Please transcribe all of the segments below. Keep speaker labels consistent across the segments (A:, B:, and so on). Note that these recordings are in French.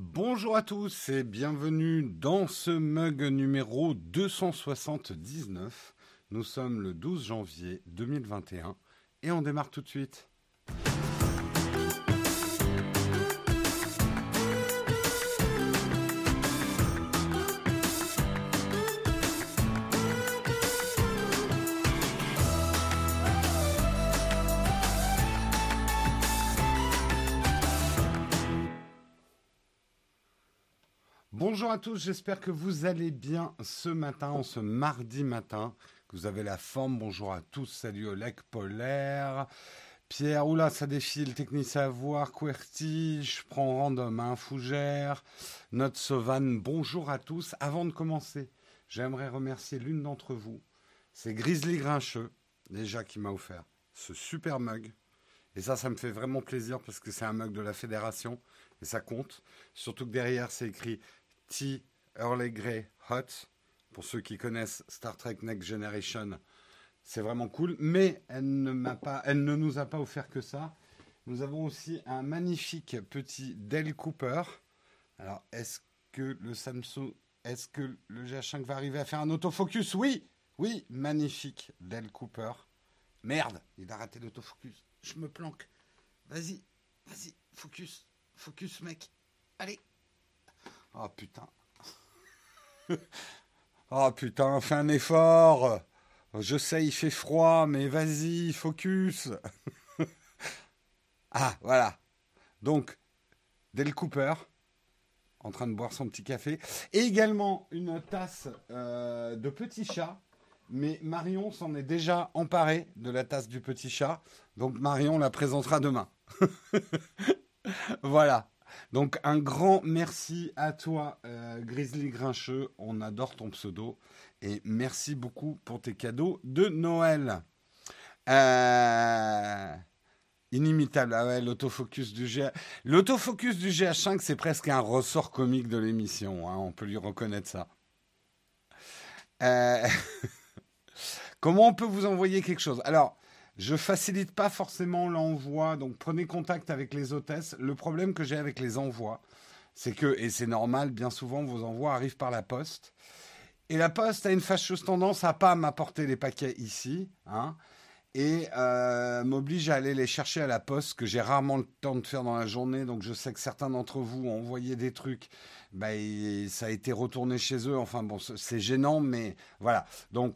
A: Bonjour à tous et bienvenue dans ce mug numéro 279. Nous sommes le 12 janvier 2021 et on démarre tout de suite. Bonjour à tous, j'espère que vous allez bien ce matin, en ce mardi matin, que vous avez la forme. Bonjour à tous, salut Oleg Polaire, Pierre, oula, ça défile, technicien à voir, QWERTY, je prends random, hein, Fougère, Note Sauvane, bonjour à tous. Avant de commencer, j'aimerais remercier l'une d'entre vous, c'est Grizzly Grincheux, déjà qui m'a offert ce super mug. Et ça, ça me fait vraiment plaisir parce que c'est un mug de la fédération et ça compte. Surtout que derrière, c'est écrit T. Early Grey Hot. Pour ceux qui connaissent Star Trek Next Generation, c'est vraiment cool. Mais elle ne, m'a pas, elle ne nous a pas offert que ça. Nous avons aussi un magnifique petit Dell Cooper. Alors, est-ce que le Samsung, est-ce que le GH5 va arriver à faire un autofocus? Oui, oui, magnifique Dell Cooper. Merde, il a raté l'autofocus. Je me planque. Vas-y, vas-y, focus, focus, mec. Allez. Oh putain. oh putain, fais un effort. Je sais, il fait froid, mais vas-y, focus. ah, voilà. Donc, Del Cooper, en train de boire son petit café. Et également une tasse euh, de petit chat. Mais Marion s'en est déjà emparée de la tasse du petit chat. Donc Marion la présentera demain. voilà. Donc un grand merci à toi, euh, Grizzly Grincheux. On adore ton pseudo. Et merci beaucoup pour tes cadeaux de Noël. Euh, inimitable. Ah ouais, l'autofocus du GH. L'autofocus du GH5, c'est presque un ressort comique de l'émission. Hein. On peut lui reconnaître ça. Euh, comment on peut vous envoyer quelque chose? Alors, je facilite pas forcément l'envoi, donc prenez contact avec les hôtesses. Le problème que j'ai avec les envois, c'est que, et c'est normal, bien souvent vos envois arrivent par la poste. Et la poste a une fâcheuse tendance à pas m'apporter les paquets ici, hein, et euh, m'oblige à aller les chercher à la poste, que j'ai rarement le temps de faire dans la journée. Donc je sais que certains d'entre vous ont envoyé des trucs, bah, ça a été retourné chez eux. Enfin bon, c'est gênant, mais voilà. Donc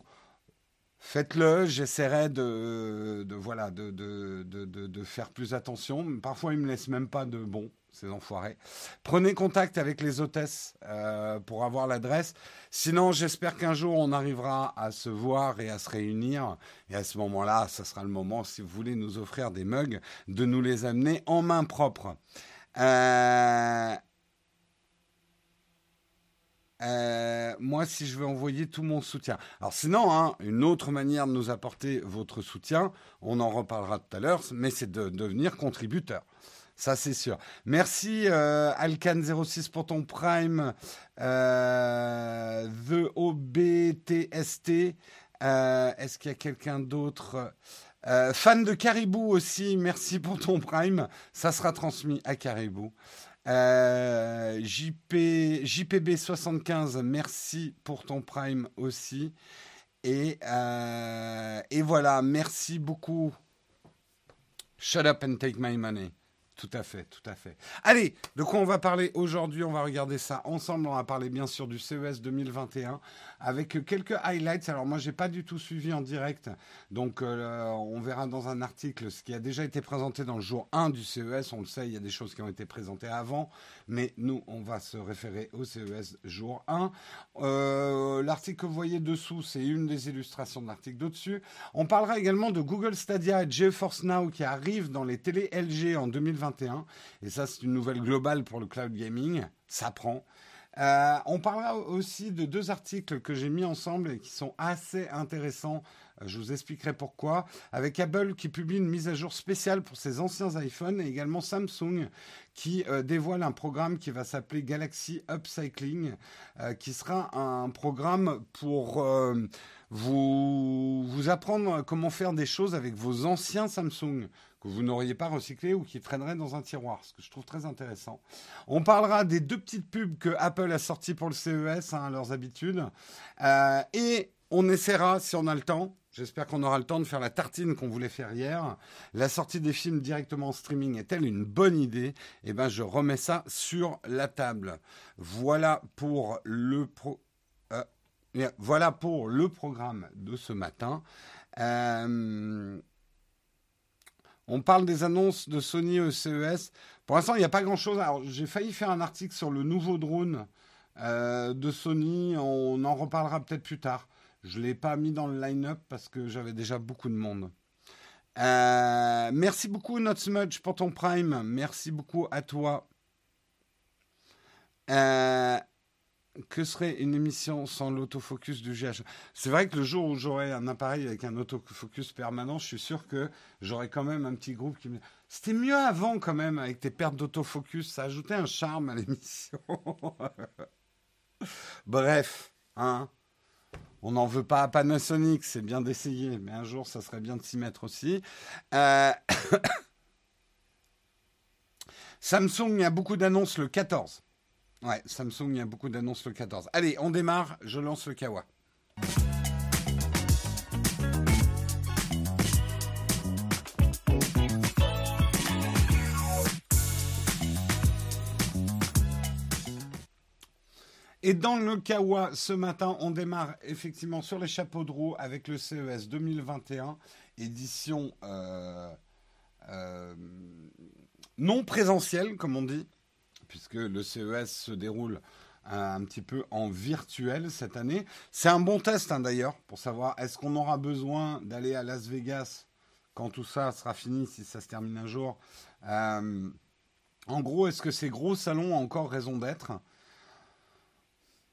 A: Faites-le, j'essaierai de, voilà, de, de, faire plus attention. Parfois, ils me laissent même pas de bon, ces enfoirés. Prenez contact avec les hôtesses euh, pour avoir l'adresse. Sinon, j'espère qu'un jour, on arrivera à se voir et à se réunir. Et à ce moment-là, ce sera le moment, si vous voulez nous offrir des mugs, de nous les amener en main propre. Euh, euh, moi, si je veux envoyer tout mon soutien. Alors sinon, hein, une autre manière de nous apporter votre soutien, on en reparlera tout à l'heure, mais c'est de devenir contributeur. Ça, c'est sûr. Merci euh, Alcan06 pour ton prime. Euh, The OBTST. Euh, Est-ce qu'il y a quelqu'un d'autre? Fan de Caribou aussi, merci pour ton prime. Ça sera transmis à Caribou. Euh, JP, JPB75, merci pour ton prime aussi. Et, euh, et voilà, merci beaucoup. Shut up and take my money. Tout à fait, tout à fait. Allez, de quoi on va parler aujourd'hui? On va regarder ça ensemble. On va parler bien sûr du CES 2021 avec quelques highlights. Alors moi, j'ai pas du tout suivi en direct, donc euh, on verra dans un article ce qui a déjà été présenté dans le jour 1 du CES. On le sait, il y a des choses qui ont été présentées avant, mais nous, on va se référer au CES jour 1. Euh, l'article que vous voyez dessous, c'est une des illustrations de l'article d'au-dessus. On parlera également de Google Stadia et GeForce Now qui arrivent dans les télé LG en 2021 et ça, c'est une nouvelle globale pour le cloud gaming. Ça prend. Euh, on parlera aussi de deux articles que j'ai mis ensemble et qui sont assez intéressants. Euh, je vous expliquerai pourquoi. Avec Apple qui publie une mise à jour spéciale pour ses anciens iPhones et également Samsung qui euh, dévoile un programme qui va s'appeler Galaxy Upcycling, qui sera un programme pour vous, vous apprendre comment faire des choses avec vos anciens Samsung que vous n'auriez pas recyclés ou qui traîneraient dans un tiroir, ce que je trouve très intéressant. On parlera des deux petites pubs que Apple a sorties pour le CES, hein, leurs habitudes. Euh, et on essaiera, si on a le temps, j'espère qu'on aura le temps de faire la tartine qu'on voulait faire hier. La sortie des films directement en streaming est-elle une bonne idée? Eh bien, je remets ça sur la table. Voilà pour le pro... Euh, voilà pour le programme de ce matin. Euh, on parle des annonces de Sony au CES. Pour l'instant, il n'y a pas grand-chose. J'ai failli faire un article sur le nouveau drone euh, de Sony. On en reparlera peut-être plus tard. Je ne l'ai pas mis dans le line-up parce que j'avais déjà beaucoup de monde. Euh, merci beaucoup, Not Smudge, pour ton Prime. Merci beaucoup à toi. Euh, que serait une émission sans l'autofocus du GH C'est vrai que le jour où j'aurai un appareil avec un autofocus permanent, je suis sûr que j'aurai quand même un petit groupe qui me... C'était mieux avant quand même avec tes pertes d'autofocus, ça ajoutait un charme à l'émission. Bref, hein on n'en veut pas à Panasonic, c'est bien d'essayer, mais un jour, ça serait bien de s'y mettre aussi. Euh, Samsung, a beaucoup d'annonces le 14. Ouais, Samsung, il y a beaucoup d'annonces le 14. Allez, on démarre, je lance le Kawa. Et dans le Kawa, ce matin, on démarre effectivement sur les chapeaux de roue avec le CES 2021, édition euh, euh, non présentielle, comme on dit puisque le CES se déroule un, petit peu en virtuel cette année. C'est un bon test hein, d'ailleurs pour savoir est-ce qu'on aura besoin d'aller à Las Vegas quand tout ça sera fini, si ça se termine un jour. Euh, en gros, est-ce que ces gros salons ont encore raison d'être?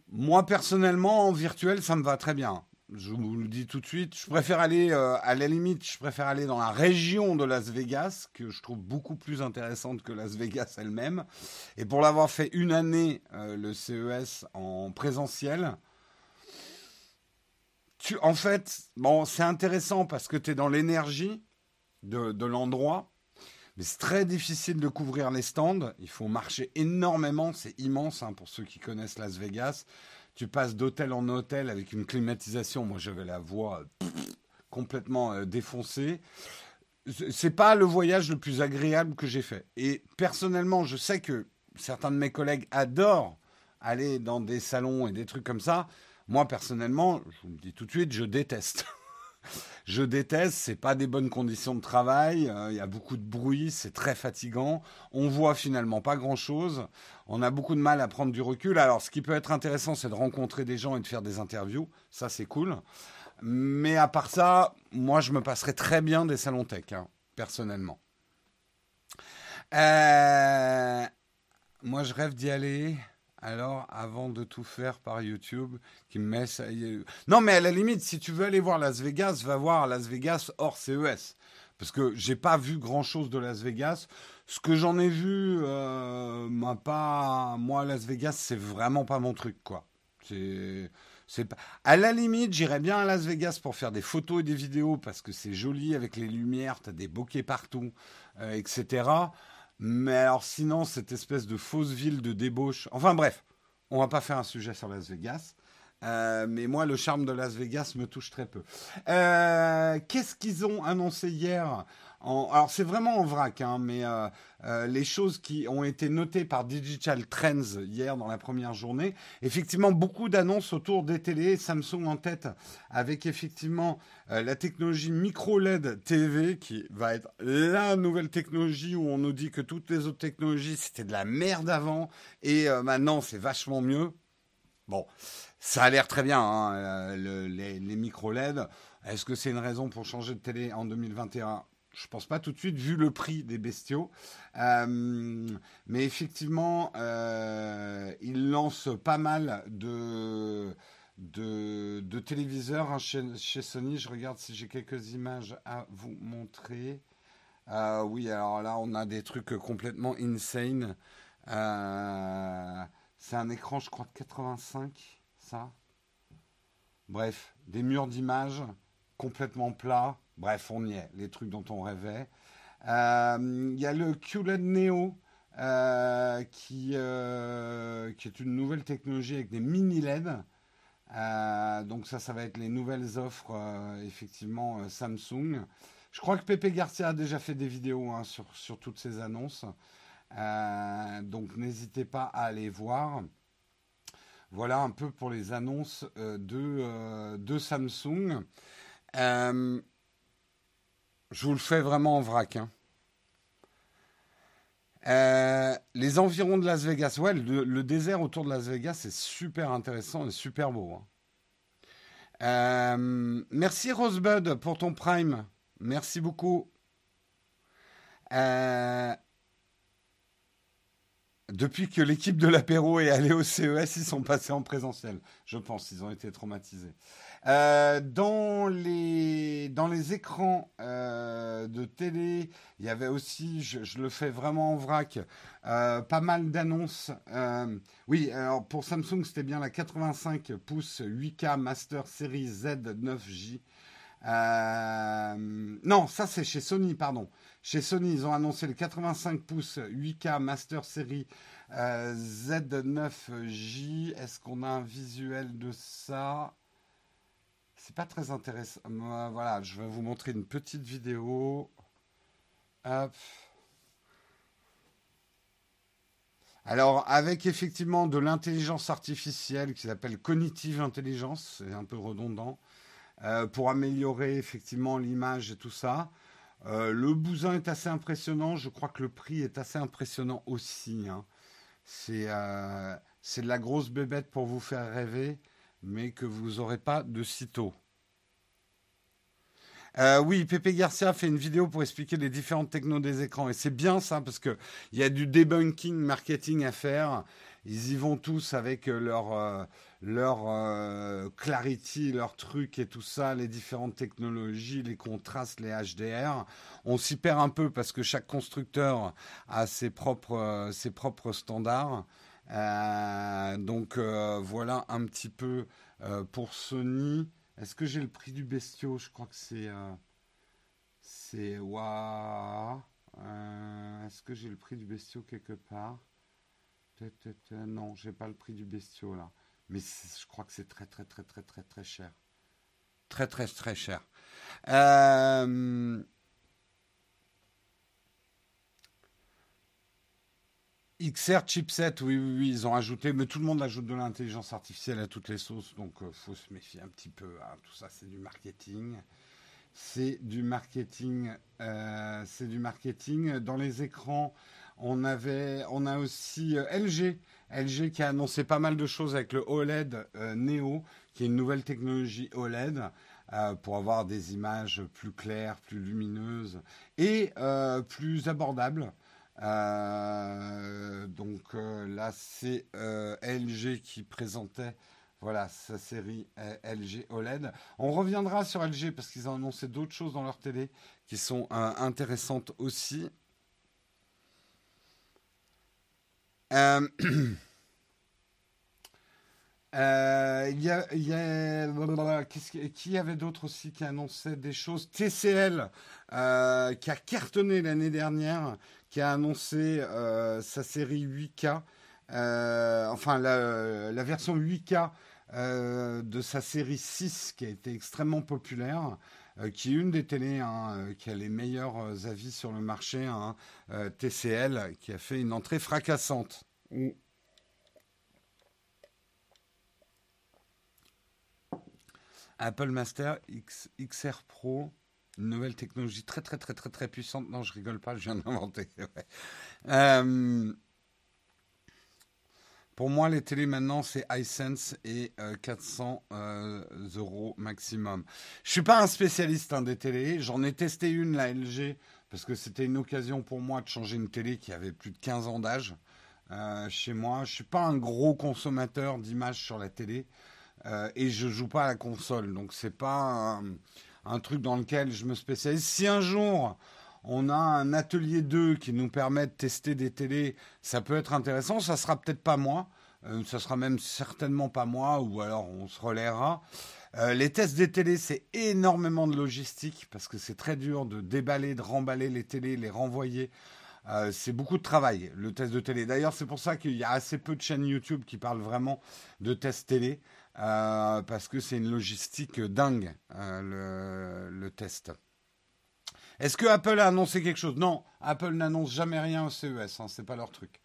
A: Moi personnellement, en virtuel, ça me va très bien je vous le dis tout de suite, je préfère aller, euh, à la limite, je préfère aller dans la région de Las Vegas, que je trouve beaucoup plus intéressante que Las Vegas elle-même. Et pour l'avoir fait une année, euh, le CES en présentiel, en fait, bon, c'est intéressant parce que tu es dans l'énergie de, de l'endroit, mais c'est très difficile de couvrir les stands. Il faut marcher énormément, c'est immense hein, pour ceux qui connaissent Las Vegas tu passes d'hôtel en hôtel avec une climatisation. Moi, j'avais la voix complètement euh, défoncée. C'est pas le voyage le plus agréable que j'ai fait. Et personnellement, je sais que certains de mes collègues adorent aller dans des salons et des trucs comme ça. Moi, personnellement, je vous dis tout de suite, je déteste. je déteste, c'est pas des bonnes conditions de travail, euh, il y a beaucoup de bruit, c'est très fatigant, on voit finalement pas grand chose, on a beaucoup de mal à prendre du recul. Alors ce qui peut être intéressant, c'est de rencontrer des gens et de faire des interviews, ça c'est cool. Mais à part ça, moi je me passerais très bien des salons tech, hein, personnellement. Euh, moi je rêve d'y aller. Alors, avant de tout faire par YouTube, qui me met ça. Non, mais à la limite, si tu veux aller voir Las Vegas, va voir Las Vegas hors CES. Parce que j'ai pas vu grand chose de Las Vegas. Ce que j'en ai vu, euh, pas. Moi, Las Vegas, c'est vraiment pas mon truc, quoi. C'est. À la limite, j'irais bien à Las Vegas pour faire des photos et des vidéos parce que c'est joli avec les lumières, t'as des bokeh partout, euh, etc. Mais alors sinon, cette espèce de fausse ville de débauche. Enfin bref, on va pas faire un sujet sur Las Vegas. Euh, mais moi, le charme de Las Vegas me touche très peu. Euh, qu'est-ce qu'ils ont annoncé hier? Alors c'est vraiment en vrac, hein, mais euh, euh, les choses qui ont été notées par Digital Trends hier dans la première journée, effectivement beaucoup d'annonces autour des télés, Samsung en tête avec effectivement euh, la technologie micro LED TV qui va être la nouvelle technologie où on nous dit que toutes les autres technologies c'était de la merde avant et maintenant c'est vachement mieux. Bon, ça a l'air très bien, hein, les, les micro LED. Est-ce que c'est une raison pour changer de télé en 2021 je pense pas tout de suite, vu le prix des bestiaux. Euh, mais effectivement, euh, il lance pas mal de, de, téléviseurs hein, chez, Sony. Je regarde si j'ai quelques images à vous montrer. Euh, oui, alors là, on a des trucs complètement insane. C'est un écran, je crois, de 85, ça. Bref, des murs d'images complètement plats. Bref, on y est, les trucs dont on rêvait. Il y a le QLED Neo euh, qui, euh, qui est une nouvelle technologie avec des mini LED. Euh, donc ça, ça va être les nouvelles offres, effectivement, Samsung. Je crois que Pepe Garcia a déjà fait des vidéos hein, sur, toutes ces annonces. donc n'hésitez pas à aller voir. Voilà un peu pour les annonces de Samsung. Je vous le fais vraiment en vrac. Hein. Euh, les environs de Las Vegas, ouais, le, désert autour de Las Vegas est super intéressant et super beau. Hein. Euh, merci Rosebud pour ton prime. Merci beaucoup. Euh, depuis que l'équipe de l'apéro est allée au CES, ils sont passés en présentiel. Je pense, ils ont été traumatisés. Euh, dans, les, dans les écrans euh, de télé, il y avait aussi, je, le fais vraiment en vrac, euh, pas mal d'annonces. oui, alors pour Samsung, c'était bien la 85 pouces 8K Master Series Z9J. non, ça c'est chez Sony, pardon. Chez Sony, ils ont annoncé le 85 pouces 8K Master Series Z9J. Est-ce qu'on a un visuel de ça? C'est pas très intéressant. Voilà, je vais vous montrer une petite vidéo. Alors, avec effectivement de l'intelligence artificielle qui s'appelle cognitive intelligence, c'est un peu redondant, euh, pour améliorer effectivement l'image et tout ça. Euh, le bousin est assez impressionnant. Je crois que le prix est assez impressionnant aussi. Hein. Euh, c'est de la grosse bébête pour vous faire rêver mais que vous n'aurez pas de sitôt. Euh, oui, Pepe Garcia fait une vidéo pour expliquer les différentes technos des écrans. Et c'est bien ça, parce qu'il y a du debunking marketing à faire. Ils y vont tous avec leur, euh, leur euh, clarity, leur truc et tout ça, les différentes technologies, les contrastes, les HDR. On s'y perd un peu parce que chaque constructeur a ses propres, ses propres standards. Euh, donc euh, voilà un petit peu euh, pour Sony. Est-ce que j'ai le prix du bestiau? Je crois que c'est. c'est. Waouh Est-ce que j'ai le prix du bestiau quelque part? Non, j'ai pas le prix du bestiau là. Mais je crois que c'est très très très très très très cher. Très très très cher. XR chipset, oui, oui, oui, ils ont ajouté, mais tout le monde ajoute de l'intelligence artificielle à toutes les sauces, donc il euh, faut se méfier un petit peu. Hein. Tout ça, c'est du marketing. C'est du marketing. Euh, c'est du marketing. Dans les écrans, on avait, on a aussi euh, LG, LG qui a annoncé pas mal de choses avec le OLED Neo, qui est une nouvelle technologie OLED. pour avoir des images plus claires, plus lumineuses et plus abordables. Euh, donc euh, là, c'est euh, LG qui présentait voilà sa série LG OLED. On reviendra sur LG parce qu'ils ont annoncé d'autres choses dans leur télé qui sont intéressantes aussi. Euh, il y a, y qui avait d'autres aussi qui annonçait des choses? TCL qui a cartonné l'année dernière, qui a annoncé euh, sa série 8K, enfin la, la, version 8K de sa série 6 qui a été extrêmement populaire. qui est une des télés hein, qui a les meilleurs avis sur le marché, hein, TCL, qui a fait une entrée fracassante. Apple Master X, XR Pro, une nouvelle technologie très très très très très puissante. Non, je rigole pas, je viens d'inventer. Euh, pour moi, les télés maintenant, c'est iSense et 400 euh, euh, euros maximum. Je suis pas un spécialiste hein, des télés. J'en ai testé une, la LG, parce que c'était une occasion pour moi de changer une télé qui avait plus de 15 ans d'âge chez moi. Je suis pas un gros consommateur d'images sur la télé. Et je joue pas à la console. Donc c'est pas truc dans lequel je me spécialise. Si un jour on a un atelier 2 qui nous permet de tester des télés, ça peut être intéressant. Ça sera peut-être pas moi. Euh, ça sera même certainement pas moi, ou alors on se relaiera. Euh, les tests des télés, c'est énormément de logistique parce que c'est très dur de déballer, de remballer les télés, les renvoyer. Euh, c'est beaucoup de travail, le test de télé. D'ailleurs, c'est pour ça qu'il y a assez peu de chaînes YouTube qui parlent vraiment de tests télé, parce que c'est une logistique dingue, le, le, test. Est-ce que Apple a annoncé quelque chose? Non, Apple n'annonce jamais rien au CES, hein, c'est pas leur truc.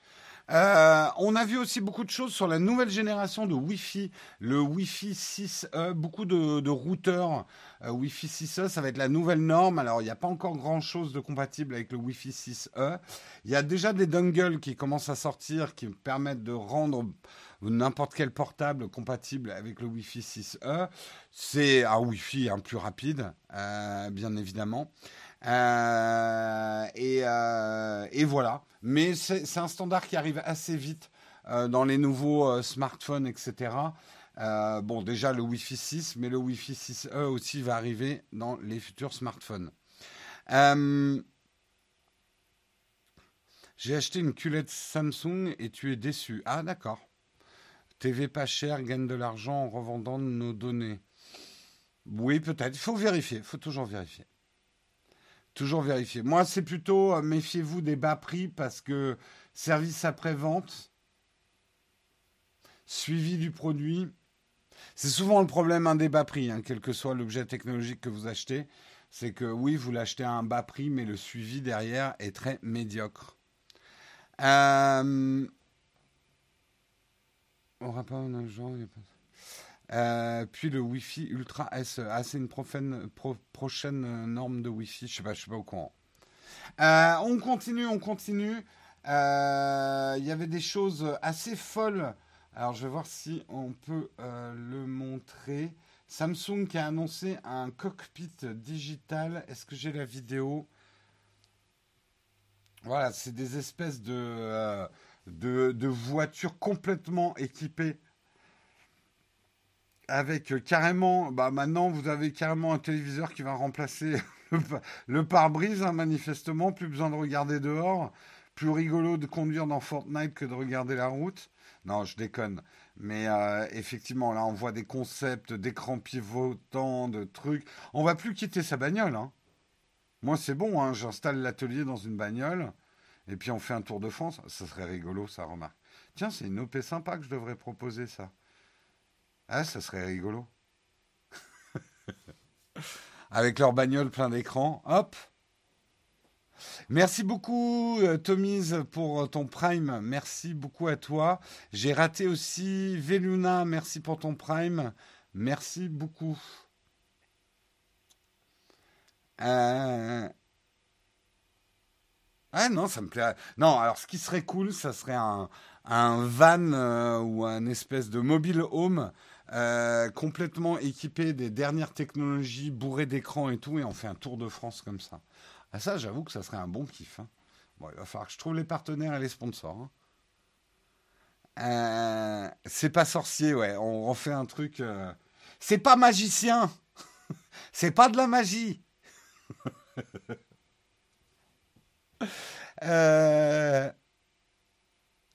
A: Euh, on a vu aussi beaucoup de choses sur la nouvelle génération de Wi-Fi, le Wi-Fi 6E, beaucoup de, routeurs euh, Wi-Fi 6E, ça va être la nouvelle norme. Alors, il n'y a pas encore grand-chose de compatible avec le Wi-Fi 6E. Il y a déjà des dongles qui commencent à sortir, qui permettent de rendre n'importe quel portable compatible avec le Wi-Fi 6E. C'est un Wi-Fi un plus rapide, euh, bien évidemment. Euh, euh, et, voilà. Mais c'est un standard qui arrive assez vite dans les nouveaux smartphones, etc. bon, déjà le Wi-Fi 6, mais le Wi-Fi 6E aussi va arriver dans les futurs smartphones. J'ai acheté une culette Samsung et tu es déçu. Ah, d'accord. TV pas cher, gagne de l'argent en revendant nos données. Oui, peut-être. Il faut vérifier. Il faut toujours vérifier. Toujours vérifier. Moi, c'est plutôt euh, méfiez-vous des bas prix parce que service après-vente, suivi du produit, c'est souvent le problème un des bas prix, hein, quel que soit l'objet technologique que vous achetez. C'est que oui, vous l'achetez à un bas prix, mais le suivi derrière est très médiocre. Euh... Aura pas un agent. Euh, puis le Wi-Fi Ultra SE. Ah, c'est une prochaine, norme de Wi-Fi. Je sais pas, je suis pas au courant. Euh, on continue, on continue. Euh, il y avait des choses assez folles. Alors, je vais voir si on peut le montrer. Samsung qui a annoncé un cockpit digital. Est-ce que j'ai la vidéo? Voilà, c'est des espèces de, de voitures complètement équipées avec euh, carrément, bah maintenant vous avez carrément un téléviseur qui va remplacer le, pare-brise, hein, manifestement, plus besoin de regarder dehors, plus rigolo de conduire dans Fortnite que de regarder la route. Non, je déconne. Mais euh, effectivement, là, on voit des concepts d'écran pivotant, de trucs. On va plus quitter sa bagnole. Hein. Moi, c'est bon, hein, j'installe l'atelier dans une bagnole, et puis on fait un tour de France. Ça serait rigolo, ça, remarque. Tiens, c'est une OP sympa que je devrais proposer, ça. Ah, ça serait rigolo. Avec leur bagnole plein d'écran, hop. Merci beaucoup, euh, Tomise, pour ton prime. Merci beaucoup à toi. J'ai raté aussi Veluna. Merci pour ton prime. Merci beaucoup. Euh, ah non, ça me plaît. Non, alors ce qui serait cool, ça serait un, van euh, ou un espèce de mobile home euh, complètement équipé des dernières technologies, bourré d'écran et tout, et on fait un tour de France comme ça. Ah, ça, j'avoue que ça serait un bon kiff. Hein. Bon, il va falloir que je trouve les partenaires et les sponsors. Hein. Euh, c'est pas sorcier, ouais. On refait un truc. C'est pas magicien. c'est pas de la magie.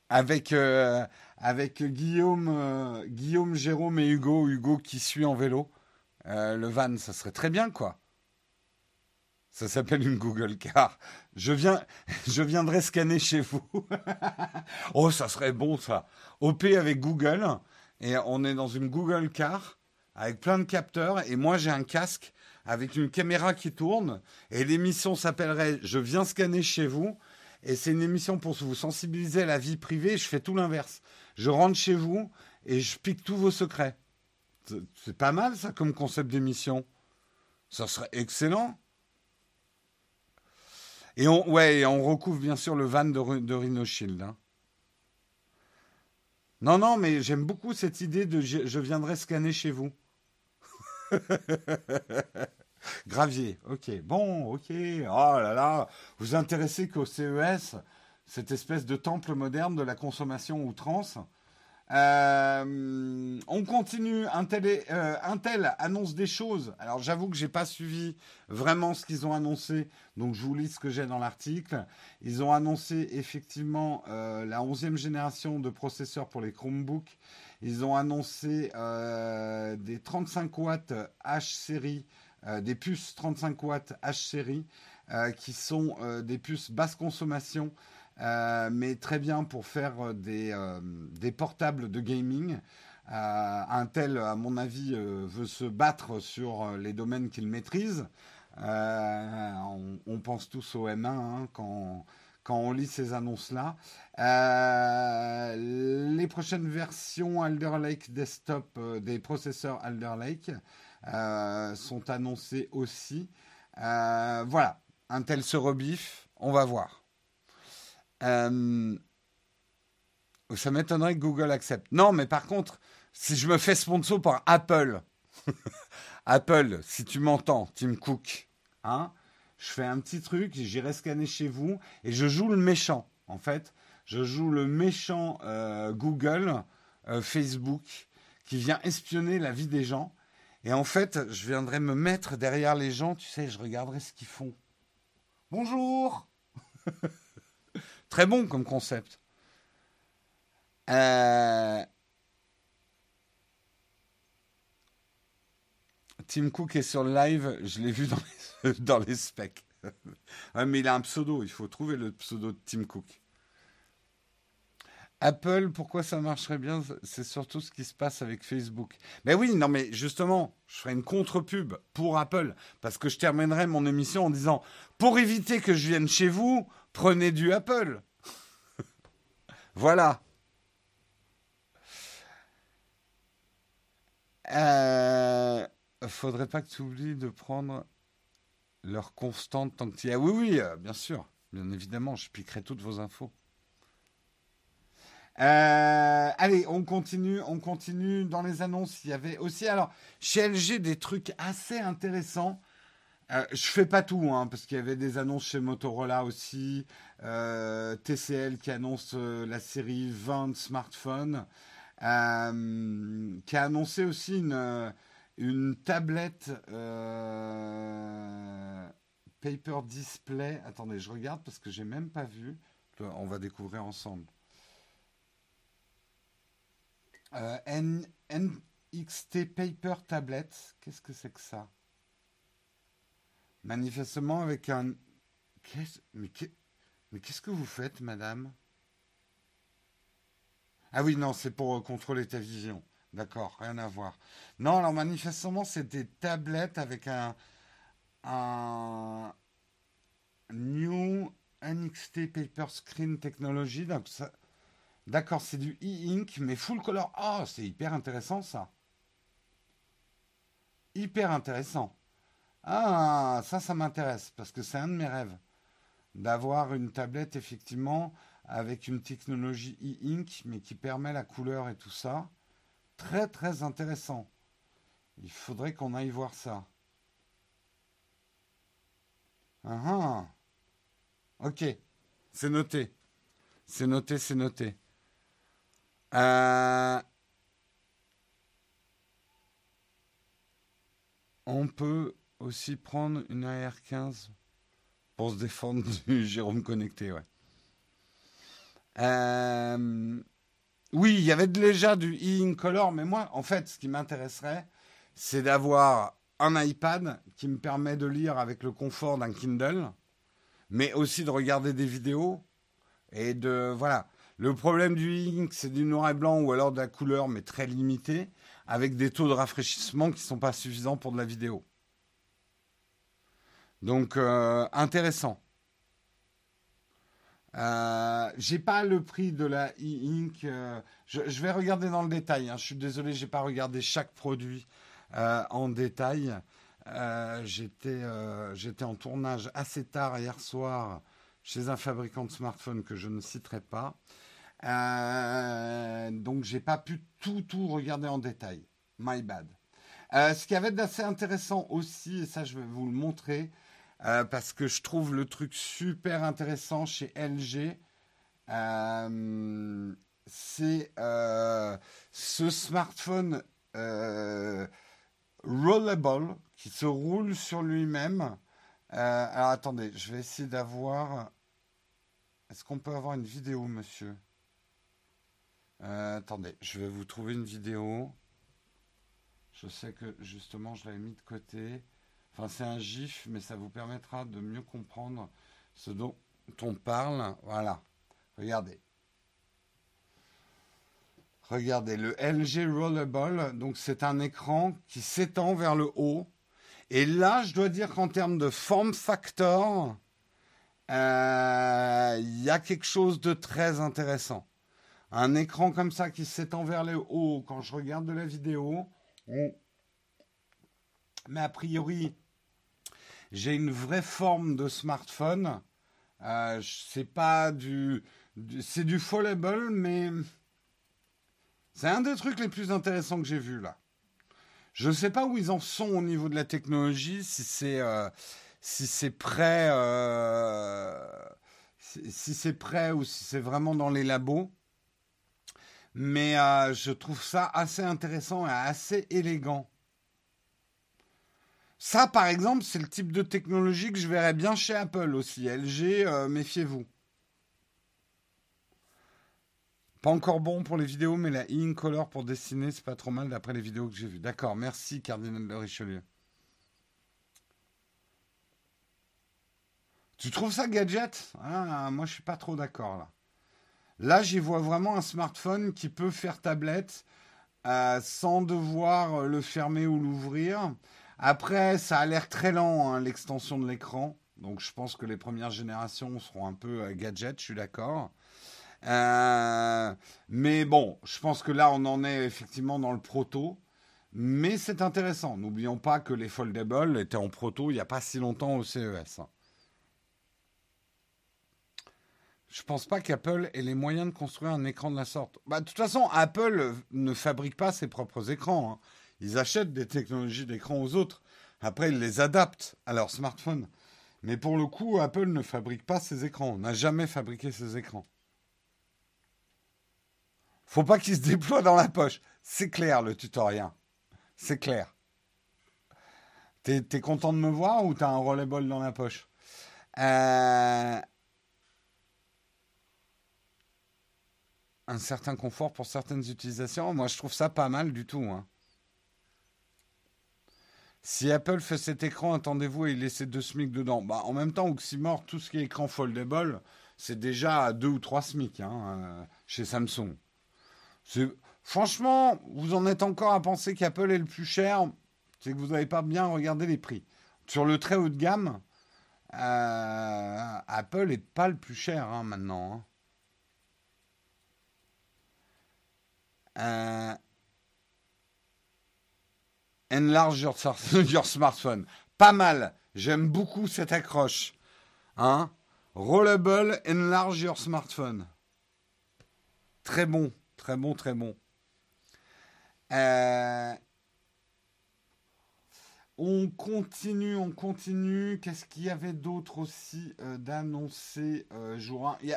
A: avec avec Guillaume, euh, Guillaume, Jérôme et Hugo. Hugo qui suit en vélo. Euh, le van, ça serait très bien, quoi. Ça s'appelle une Google Car. Je, viens, je viendrai scanner chez vous. oh, ça serait bon, ça. OP avec Google. Et on est dans une Google Car avec plein de capteurs. Et moi, j'ai un casque avec une caméra qui tourne. Et l'émission s'appellerait Je viens scanner chez vous. Et c'est une émission pour vous sensibiliser à la vie privée. Je fais tout l'inverse je rentre chez vous et je pique tous vos secrets. C'est pas mal ça comme concept d'émission. Ça serait excellent. Et on, ouais, on recouvre bien sûr le van de, de. Hein. Non, non, mais j'aime beaucoup cette idée de je, viendrai scanner chez vous. Gravier, ok. Bon, ok. Oh là là, vous intéressez qu'au CES cette espèce de temple moderne de la consommation outrance? Euh, on continue. Intel, euh, annonce des choses. Alors j'avoue que j'ai pas suivi vraiment ce qu'ils ont annoncé, donc je vous lis ce que j'ai dans l'article. Ils ont annoncé effectivement euh, la 11e génération de processeurs pour les Chromebooks. Ils ont annoncé des 35 watts H série, des puces 35 watts H série, qui sont des puces basse consommation euh, mais très bien pour faire euh, euh, des, portables de gaming. un tel, à mon avis, veut se battre sur les domaines qu'il maîtrise. On, pense tous au M1 hein, quand, quand on lit ces annonces-là. les prochaines versions Alder Lake Desktop des processeurs Alder Lake sont annoncées aussi. voilà, un tel se rebiffe, on va voir. Euh, ça m'étonnerait que Google accepte. Non, mais par contre, si je me fais sponsor par Apple, Apple, si tu m'entends, Tim Cook, hein, je fais un petit truc, j'irai scanner chez vous et je joue le méchant. En fait, je joue le méchant euh, Google, euh, Facebook, qui vient espionner la vie des gens. Et en fait, je viendrai me mettre derrière les gens, tu sais, je regarderai ce qu'ils font. Bonjour Très bon comme concept. Euh, Tim Cook est sur le live, je l'ai vu dans les, dans les specs. mais il a un pseudo, il faut trouver le pseudo de Tim Cook. Apple, pourquoi ça marcherait bien? C'est surtout ce qui se passe avec Facebook. Mais oui, non, mais justement, je ferai une contre-pub pour Apple, parce que je terminerai mon émission en disant, pour éviter que je vienne chez vous, prenez du Apple. voilà. Euh, faudrait pas que tu oublies de prendre leur constante tant que tu y as. Oui, oui, euh, bien sûr. Bien évidemment, je piquerai toutes vos infos. Euh, allez, on continue, on continue dans les annonces. Il y avait aussi, alors, chez LG, des trucs assez intéressants. Euh, je fais pas tout, hein, parce qu'il y avait des annonces chez Motorola aussi. Euh, TCL qui annonce la série 20 smartphones. qui a annoncé aussi une, une tablette Paper Display. Attendez, je regarde parce que j'ai même pas vu. On va découvrir ensemble. NXT Paper Tablet. Qu'est-ce que c'est que ça? Manifestement avec un... Mais qu'est-ce que vous faites, madame? Ah oui, non, c'est pour contrôler ta vision. D'accord, rien à voir. Non, alors manifestement, c'est des tablettes avec un, New NXT Paper Screen Technology. d'accord, c'est du e-ink, mais full color. Ah, c'est hyper intéressant ça. Hyper intéressant. Ah, ça, ça m'intéresse, parce que c'est un de mes rêves, d'avoir une tablette, effectivement, avec une technologie e-ink, mais qui permet la couleur et tout ça. Très, très intéressant. Il faudrait qu'on aille voir ça. Ah, ah. Ok, c'est noté. C'est noté, c'est noté. Euh, on peut aussi prendre une AR15 pour se défendre du Jérôme connecté, ouais. Euh, oui, il y avait déjà du e-ink color, mais moi, en fait, ce qui m'intéresserait, c'est d'avoir un iPad qui me permet de lire avec le confort d'un Kindle, mais aussi de regarder des vidéos et de voilà. Le problème du e-ink, c'est du noir et blanc ou alors de la couleur, mais très limitée, avec des taux de rafraîchissement qui ne sont pas suffisants pour de la vidéo. Donc, euh, intéressant. Euh, j'ai pas le prix de la e-ink. Euh, je, vais regarder dans le détail. Hein. Je suis désolé, j'ai pas regardé chaque produit euh, en détail. j'étais, j'étais en tournage assez tard hier soir chez un fabricant de smartphones que je ne citerai pas. donc, j'ai pas pu tout tout regarder en détail. My bad. ce qui avait d'assez intéressant aussi, et ça je vais vous le montrer, euh, parce que je trouve le truc super intéressant chez LG. Euh, c'est euh, ce smartphone rollable qui se roule sur lui-même. alors attendez, je vais essayer d'avoir. Est-ce qu'on peut avoir une vidéo, monsieur? Attendez, je vais vous trouver une vidéo. Je sais que justement, je l'avais mis de côté. Enfin, c'est un GIF, mais ça vous permettra de mieux comprendre ce dont on parle. Voilà. Regardez. Regardez, le LG Rollerball, donc c'est un écran qui s'étend vers le haut. Et là, je dois dire qu'en termes de form factor, euh, il y a quelque chose de très intéressant. Un écran comme ça qui s'étend vers le haut, quand je regarde de la vidéo, mais a priori, j'ai une vraie forme de smartphone. Euh, c'est pas du, c'est du foldable, mais c'est un des trucs les plus intéressants que j'ai vu là. Je ne sais pas où ils en sont au niveau de la technologie, si c'est euh, si c'est prêt, euh, si, c'est prêt ou si c'est vraiment dans les labos. Mais je trouve ça assez intéressant et assez élégant. Ça, par exemple, c'est le type de technologie que je verrais bien chez Apple aussi. LG, méfiez-vous. Pas encore bon pour les vidéos, mais la in-color pour dessiner, c'est pas trop mal d'après les vidéos que j'ai vues. D'accord, merci Cardinal de Richelieu. Tu trouves ça gadget? Ah, Moi, je suis pas trop d'accord là. Là, j'y vois vraiment un smartphone qui peut faire tablette euh, sans devoir le fermer ou l'ouvrir. Après, ça a l'air très lent, hein, l'extension de l'écran. Donc, je pense que les premières générations seront un peu euh, gadget, je suis d'accord. Euh, mais bon, je pense que là, on en est effectivement dans le proto. Mais c'est intéressant. N'oublions pas que les foldables étaient en proto il n'y a pas si longtemps au CES. Je pense pas qu'Apple ait les moyens de construire un écran de la sorte. Bah, de toute façon, Apple ne fabrique pas ses propres écrans. Hein. Ils achètent des technologies d'écran aux autres. Après, ils les adaptent à leur smartphone. Mais pour le coup, Apple ne fabrique pas ses écrans. On n'a jamais fabriqué ses écrans. Faut pas qu'il se déploie dans la poche. C'est clair le tutoriel. C'est clair. T'es es content de me voir ou t'as un rollerball dans la poche? Euh, Un certain confort pour certaines utilisations. Moi, je trouve ça pas mal du tout. Hein. Si Apple fait cet écran, attendez-vous et laissez deux SMIC dedans. Bah, en même temps, Oxymore, tout ce qui est écran foldable, c'est déjà à deux ou trois SMIC hein, euh, chez Samsung. Franchement, vous en êtes encore à penser qu'Apple est le plus cher, c'est que vous n'avez pas bien regardé les prix. Sur le très haut de gamme, euh, Apple n'est pas le plus cher hein, maintenant. Hein. Euh, enlarge your, smartphone. Pas mal. J'aime beaucoup cette accroche. Hein? Rollable, enlarge your smartphone. Très bon. Très bon, très bon. Euh, on continue, on continue. Qu'est-ce qu'il y avait d'autre aussi euh, d'annoncer euh, jour 1 il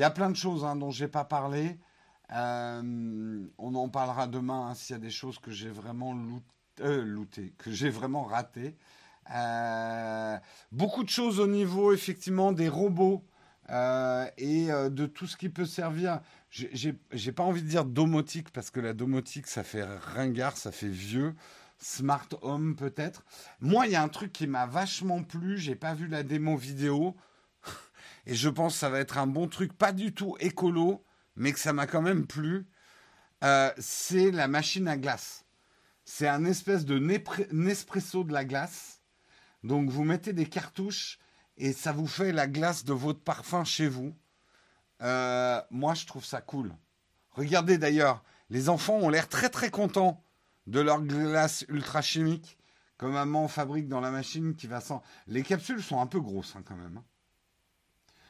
A: y, a, plein de choses hein, dont je n'ai pas parlé. on en parlera demain hein, s'il y a des choses que j'ai vraiment looté, que j'ai vraiment raté. beaucoup de choses au niveau effectivement des robots et de tout ce qui peut servir j'ai pas envie de dire domotique parce que la domotique ça fait ringard, ça fait vieux. Smart home peut-être. Moi, il y a un truc qui m'a vachement plu. J'ai pas vu la démo vidéo et je pense que ça va être un bon truc, pas du tout écolo, mais que ça m'a quand même plu. Euh, c'est la machine à glace. C'est un espèce de Nespresso de la glace. Donc vous mettez des cartouches et ça vous fait la glace de votre parfum chez vous. Euh, moi, je trouve ça cool. Regardez d'ailleurs, les enfants ont l'air très très contents de leur glace ultra chimique que maman fabrique dans la machine qui va sans. Les capsules sont un peu grosses hein, quand même. Hein.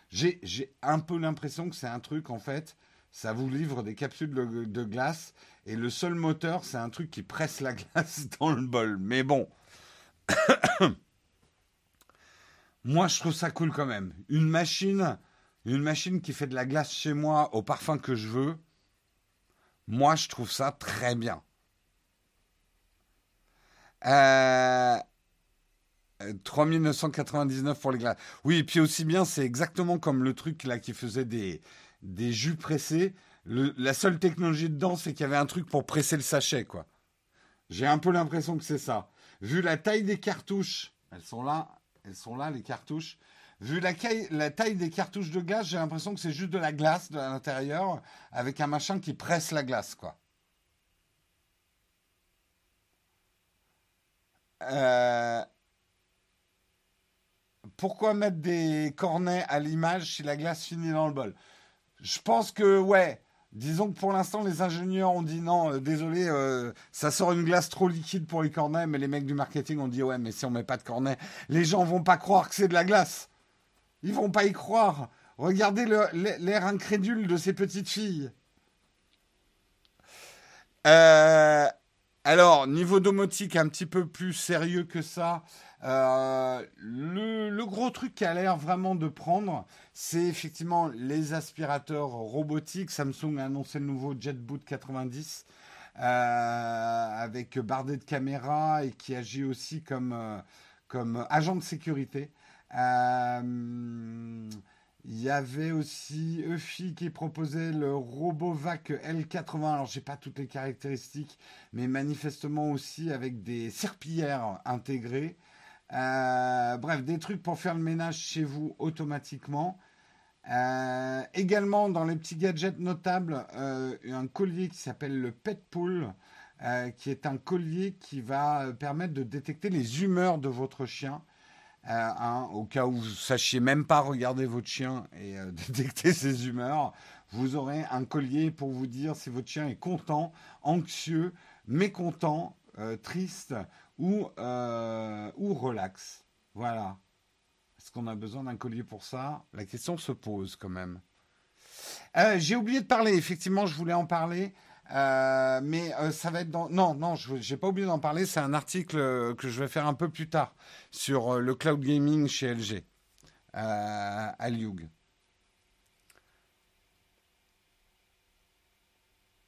A: J'ai un peu l'impression que c'est un truc en fait, ça vous livre des capsules de, glace et le seul moteur c'est un truc qui presse la glace dans le bol. Mais bon. Moi je trouve ça cool quand même. Une machine une machine qui fait de la glace chez moi au parfum que je veux, Moi, je trouve ça très bien. Euh, 3999 pour les glaces. Oui, et puis aussi bien, c'est exactement comme le truc là qui faisait des, des jus pressés. la seule technologie dedans, c'est qu'il y avait un truc pour presser le sachet, quoi. J'ai un peu l'impression que c'est ça. Vu la taille des cartouches, elles sont là, elles sont là, les cartouches. Vu la, taille des cartouches de glace, j'ai l'impression que c'est juste de la glace de l'intérieur avec un machin qui presse la glace, quoi. Euh, pourquoi mettre des cornets à l'image si la glace finit dans le bol? Je pense que, ouais, disons que pour l'instant, les ingénieurs ont dit non, euh, désolé, euh, ça sort une glace trop liquide pour les cornets, mais les mecs du marketing ont dit ouais, mais si on met pas de cornets, les gens vont pas croire que c'est de la glace. Ils vont pas y croire. Regardez l'air incrédule de ces petites filles. Euh, alors, niveau domotique, un petit peu plus sérieux que ça. Euh, le, gros truc qui a l'air vraiment de prendre, c'est effectivement les aspirateurs robotiques. Samsung a annoncé le nouveau JetBoot 90 euh, avec bardé de caméra et qui agit aussi comme, euh, comme agent de sécurité. Il y avait aussi Eufy qui proposait le RoboVac L80. Alors, j'ai pas toutes les caractéristiques, mais manifestement aussi avec des serpillères intégrées. Euh, bref, des trucs pour faire le ménage chez vous automatiquement. Euh, également, dans les petits gadgets notables, euh, un collier qui s'appelle le Petpool, qui est un collier qui va permettre de détecter les humeurs de votre chien. Hein, au cas où vous ne sachiez même pas regarder votre chien et détecter ses humeurs, vous aurez un collier pour vous dire si votre chien est content, anxieux, mécontent, triste ou, euh, ou relax. Voilà. Est-ce qu'on a besoin d'un collier pour ça? La question se pose quand même. Euh, j'ai oublié de parler, effectivement, je voulais en parler. Euh, mais ça va être dans. Non, non, je n'ai pas oublié d'en parler. C'est un article que je vais faire un peu plus tard sur le cloud gaming chez LG à Liug.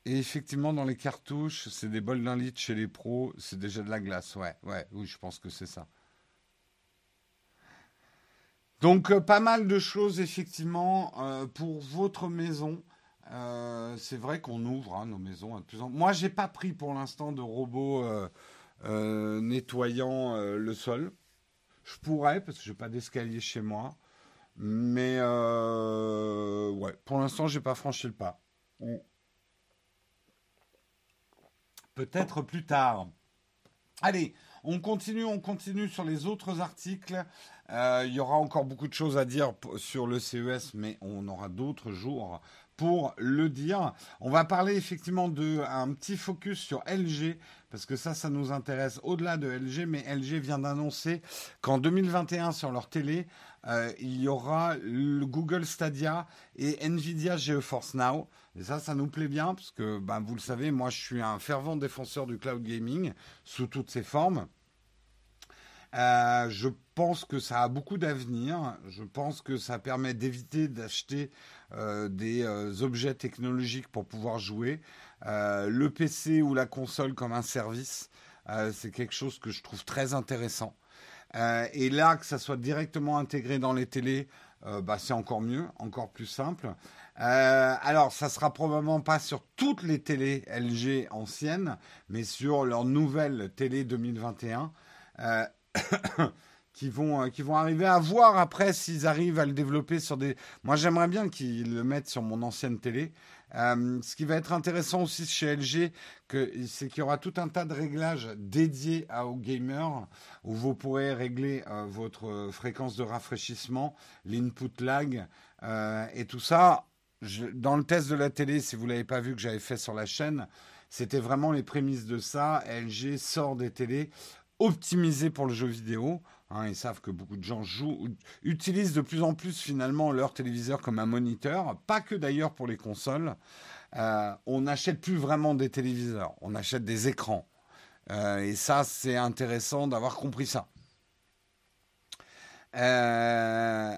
A: Et effectivement, dans les cartouches, c'est des bols d'un litre chez les pros, c'est déjà de la glace. Ouais, ouais, oui, je pense que c'est ça. Donc, euh, pas mal de choses, effectivement, euh, pour votre maison. Euh, c'est vrai qu'on ouvre hein, nos maisons à plus en Moi, pas pris pour l'instant de robot nettoyant le sol. Je pourrais, parce que j'ai pas d'escalier chez moi. Mais, ouais, pour l'instant, j'ai pas franchi le pas. Peut-être plus tard. Allez, on continue, on continue sur les autres articles. Euh, il y aura encore beaucoup de choses à dire sur le CES, mais on aura d'autres jours pour le dire. On va parler effectivement d'un petit focus sur LG, parce que ça, ça nous intéresse au-delà de LG, mais LG vient d'annoncer qu'en 2021, sur leur télé, euh, il y aura le Google Stadia et Nvidia GeForce Now. Et ça, ça nous plaît bien, parce que ben, vous le savez, moi je suis un fervent défenseur du cloud gaming sous toutes ses formes. Euh, je pense que ça a beaucoup d'avenir. Je pense que ça permet d'éviter d'acheter euh, des objets technologiques pour pouvoir jouer. le PC ou la console comme un service, c'est quelque chose que je trouve très intéressant. Euh, et là, que ça soit directement intégré dans les télés, euh, bah, c'est encore mieux, encore plus simple. Euh, alors, ça sera probablement pas sur toutes les télés LG anciennes, mais sur leurs nouvelles télé 2021. qui vont, qui vont arriver à voir après s'ils arrivent à le développer sur des. Moi, j'aimerais bien qu'ils le mettent sur mon ancienne télé. Euh, ce qui va être intéressant aussi chez LG, c'est qu'il y aura tout un tas de réglages dédiés aux gamers, où vous pourrez régler euh, votre fréquence de rafraîchissement, l'input lag euh, et tout ça. dans le test de la télé, si vous l'avez pas vu que j'avais fait sur la chaîne, c'était vraiment les prémices de ça. LG sort des télés optimisées pour le jeu vidéo. Hein, ils savent que beaucoup de gens jouent, utilisent de plus en plus finalement leur téléviseur comme un moniteur, pas que d'ailleurs pour les consoles. Euh, on n'achète plus vraiment des téléviseurs, on achète des écrans. Euh, et ça, c'est intéressant d'avoir compris ça. Euh,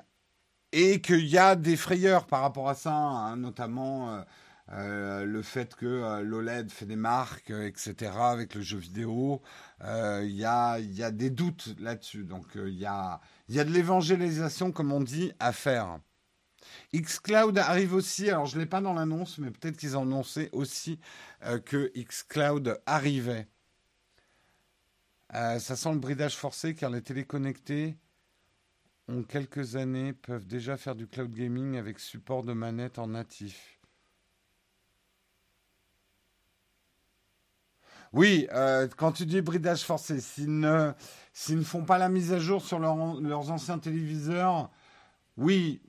A: et qu'il y a des frayeurs par rapport à ça, hein, notamment le fait que l'OLED fait des marques, etc., avec le jeu vidéo, il y, a, des doutes là-dessus. Donc il y, a, de l'évangélisation, comme on dit, à faire. Xcloud arrive aussi, alors je ne l'ai pas dans l'annonce, mais peut-être qu'ils ont annoncé aussi que Xcloud arrivait. ça sent le bridage forcé car les téléconnectés ont quelques années peuvent déjà faire du cloud gaming avec support de manette en natif. Oui, euh, quand tu dis bridage forcé, s'ils ne, ne font pas la mise à jour sur leurs anciens téléviseurs, oui,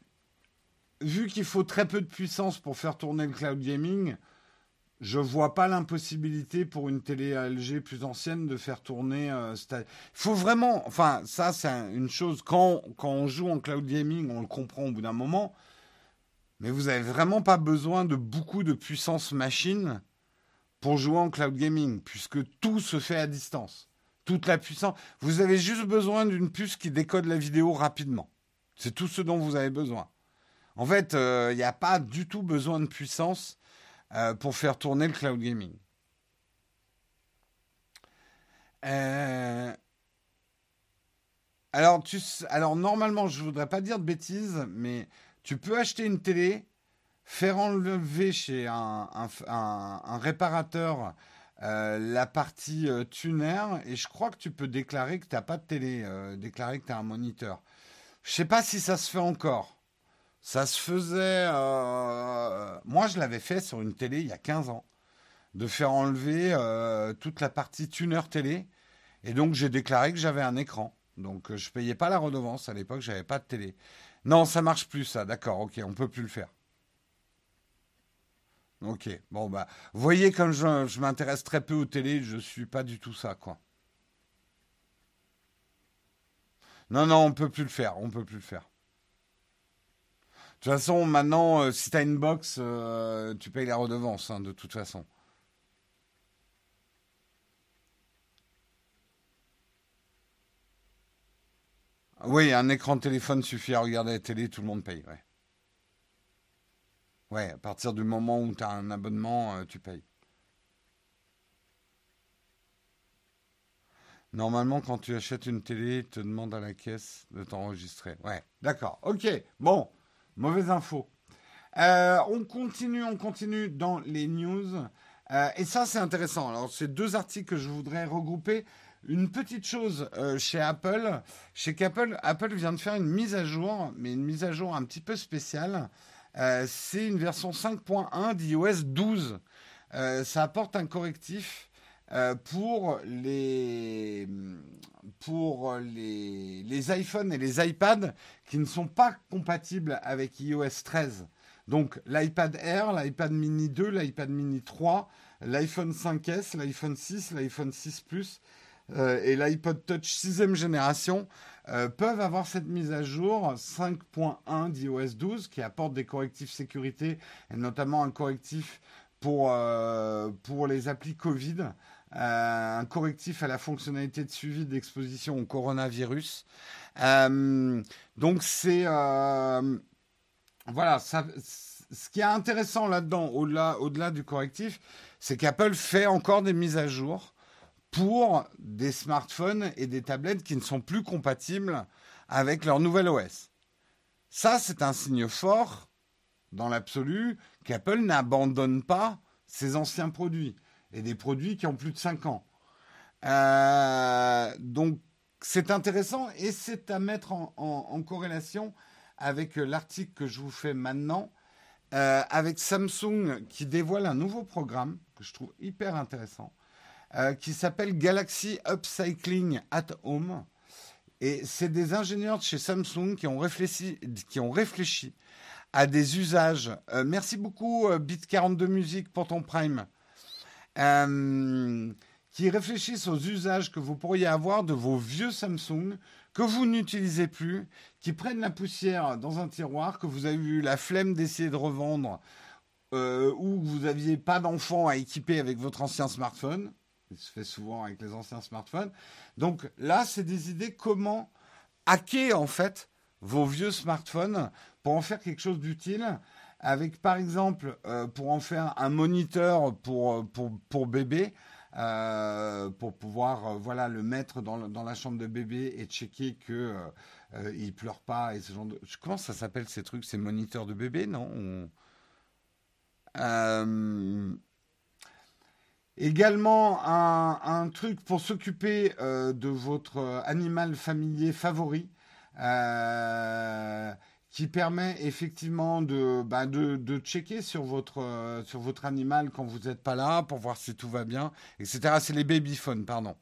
A: vu qu'il faut très peu de puissance pour faire tourner le cloud gaming, je vois pas l'impossibilité pour une télé LG plus ancienne de faire tourner. Euh, Il faut vraiment, enfin, ça c'est une chose. Quand, quand on joue en cloud gaming, on le comprend au bout d'un moment. Mais vous avez vraiment pas besoin de beaucoup de puissance machine pour jouer en cloud gaming, puisque tout se fait à distance. Toute la puissance. Vous avez juste besoin d'une puce qui décode la vidéo rapidement. C'est tout ce dont vous avez besoin. En fait, il euh, n'y a pas du tout besoin de puissance euh, pour faire tourner le cloud gaming. Euh, alors, alors, normalement, je ne voudrais pas dire de bêtises, mais tu peux acheter une télé, faire enlever chez un, réparateur euh, la partie tuner, et je crois que tu peux déclarer que tu n'as pas de télé, déclarer que tu as un moniteur. Je ne sais pas si ça se fait encore. Ça se faisait. Euh, moi, je l'avais fait sur une télé il y a 15 ans, de faire enlever euh, toute la partie tuner télé. Et donc, j'ai déclaré que j'avais un écran. Donc, euh, je payais pas la redevance à l'époque, j'avais pas de télé. Non, ça marche plus, ça. D'accord, ok, on peut plus le faire. Ok, bon, bah, voyez, comme je, je m'intéresse très peu aux télé, je suis pas du tout ça, quoi. Non, non, on peut plus le faire, on peut plus le faire. De toute façon, maintenant, euh, si tu as une box, euh, tu payes la redevance, hein, de toute façon. Oui, un écran de téléphone suffit à regarder la télé, tout le monde paye. Ouais, ouais à partir du moment où tu as un abonnement, euh, tu payes. Normalement, quand tu achètes une télé, te demande à la caisse de t'enregistrer. Ouais, d'accord. Ok, bon. Mauvaise info. Euh, on continue, on continue dans les news. Euh, et ça, c'est intéressant. Alors, c'est deux articles que je voudrais regrouper. Une petite chose chez Apple. Chez Apple, Apple vient de faire une mise à jour, mais une mise à jour un petit peu spéciale. C'est une version 5.1 d'iOS 12. ça apporte un correctif pour les pour les, les iPhones et les iPads qui ne sont pas compatibles avec iOS 13. Donc l'iPad Air, l'iPad mini 2, l'iPad mini 3, l'iPhone 5S, l'iPhone 6, l'iPhone 6 Plus euh, et l'iPod Touch 6 génération euh, peuvent avoir cette mise à jour 5.1 d'iOS 12 qui apporte des correctifs sécurité et notamment un correctif pour, euh, pour les applis Covid. un correctif à la fonctionnalité de suivi d'exposition au coronavirus, donc c'est voilà, ce qui est intéressant là-dedans, au-delà, au-delà du correctif, c'est qu'Apple fait encore des mises à jour pour des smartphones et des tablettes qui ne sont plus compatibles avec leur nouvel OS. Ça, c'est un signe fort, dans l'absolu, qu'Apple n'abandonne pas ses anciens produits et des produits qui ont plus de 5 ans. Euh, donc, c'est intéressant et c'est à mettre en, corrélation avec l'article que je vous fais maintenant, euh, avec Samsung qui dévoile un nouveau programme que je trouve hyper intéressant, euh, qui s'appelle Galaxy Upcycling at Home. Et c'est des ingénieurs de chez Samsung qui ont réfléchi, qui ont réfléchi à des usages. Euh, merci beaucoup, Bit42 Music, pour ton Prime qui réfléchissent aux usages que vous pourriez avoir de vos vieux Samsung que vous n'utilisez plus, qui prennent la poussière dans un tiroir, que vous avez eu la flemme d'essayer de revendre, euh, ou que vous n'aviez pas d'enfant à équiper avec votre ancien smartphone. Il se fait souvent avec les anciens smartphones. Donc là, c'est des idées comment hacker en fait vos vieux smartphones pour en faire quelque chose d'utile. avec par exemple pour en faire un moniteur pour, pour, pour bébé, pour pouvoir voilà le mettre dans, dans, la chambre de bébé et checker que il pleure pas et comment ça s'appelle ces trucs ces moniteurs de bébé non Également un, truc pour s'occuper euh, de votre animal familier favori. Euh, qui permet effectivement de, bah, de, checker sur votre, euh, animal quand vous n'êtes pas là pour voir si tout va bien, etc. C'est les babyphones, pardon.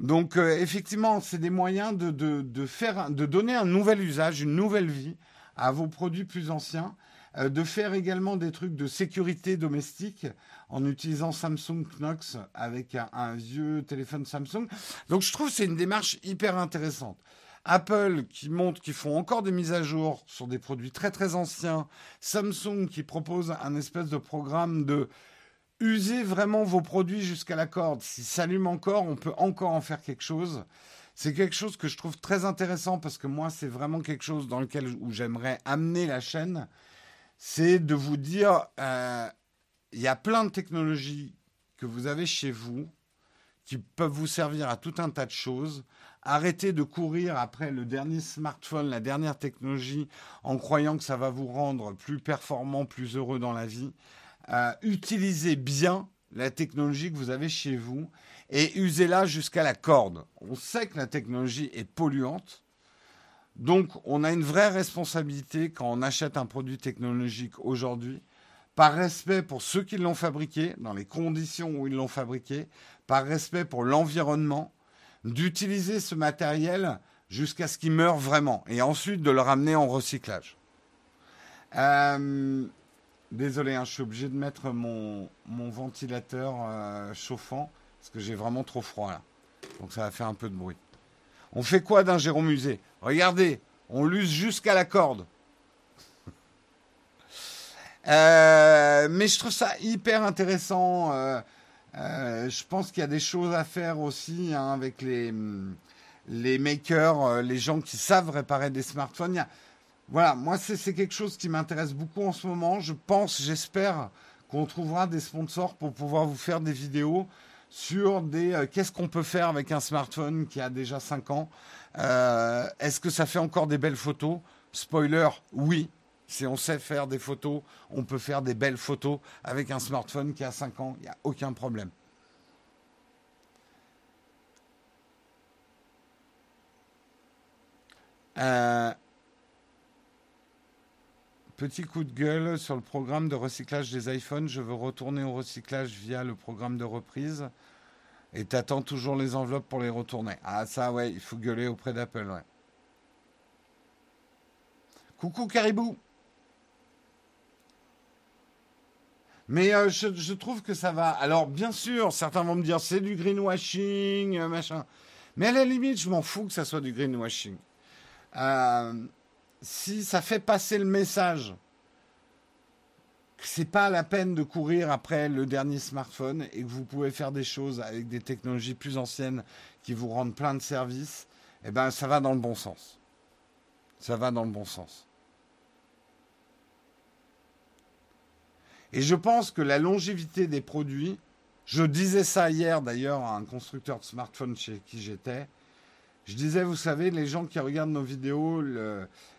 A: Donc effectivement, c'est des moyens de, de, faire, de donner un nouvel usage, une nouvelle vie à vos produits plus anciens de faire également des trucs de sécurité domestique en utilisant Samsung Knox avec un, vieux téléphone Samsung. Donc je trouve c'est une démarche hyper intéressante. Apple qui montre qu'ils font encore des mises à jour sur des produits très très anciens. Samsung qui propose un espèce de programme de user vraiment vos produits jusqu'à la corde. S'ils s'allument encore, on peut encore en faire quelque chose. C'est quelque chose que je trouve très intéressant parce que moi, c'est vraiment quelque chose dans lequel j'aimerais amener la chaîne c'est de vous dire, euh, il y a plein de technologies que vous avez chez vous qui peuvent vous servir à tout un tas de choses. Arrêtez de courir après le dernier smartphone, la dernière technologie, en croyant que ça va vous rendre plus performant, plus heureux dans la vie. Euh, utilisez bien la technologie que vous avez chez vous et usez-la jusqu'à la corde. On sait que la technologie est polluante. Donc, on a une vraie responsabilité quand on achète un produit technologique aujourd'hui, par respect pour ceux qui l'ont fabriqué, dans les conditions où ils l'ont fabriqué, par respect pour l'environnement, d'utiliser ce matériel jusqu'à ce qu'il meure vraiment, et ensuite de le ramener en recyclage. Euh, désolé, hein, je suis obligé de mettre mon, ventilateur euh, chauffant, parce que j'ai vraiment trop froid là. Donc ça va faire un peu de bruit. On fait quoi d'un Jérôme Musée Regardez, on l'use jusqu'à la corde. Euh, mais je trouve ça hyper intéressant. Euh, euh, je pense qu'il y a des choses à faire aussi hein, avec les, les makers, les gens qui savent réparer des smartphones. voilà, moi c'est quelque chose qui m'intéresse beaucoup en ce moment. Je pense, j'espère qu'on trouvera des sponsors pour pouvoir vous faire des vidéos sur des euh, qu'est-ce qu'on peut faire avec un smartphone qui a déjà 5 ans? Euh, est-ce que ça fait encore des belles photos? Spoiler, oui. Si on sait faire des photos, on peut faire des belles photos avec un smartphone qui a 5 ans, il n'y a aucun problème. Euh, petit coup de gueule sur le programme de recyclage des iPhones. Je veux retourner au recyclage via le programme de reprise. Et t'attends toujours les enveloppes pour les retourner. Ah ça ouais, il faut gueuler auprès d'Apple, ouais. Coucou Caribou Mais euh, je, trouve que ça va. Alors, bien sûr, certains vont me dire c'est du greenwashing, euh, machin. Mais à la limite, je m'en fous que ça soit du greenwashing. Euh, si ça fait passer le message c'est pas la peine de courir après le dernier smartphone et que vous pouvez faire des choses avec des technologies plus anciennes qui vous rendent plein de services, eh ben ça va dans le bon sens. Ça va dans le bon sens. Et je pense que la longévité des produits, je disais ça hier d'ailleurs à un constructeur de smartphone chez qui j'étais, je disais, vous savez, les gens qui regardent nos vidéos,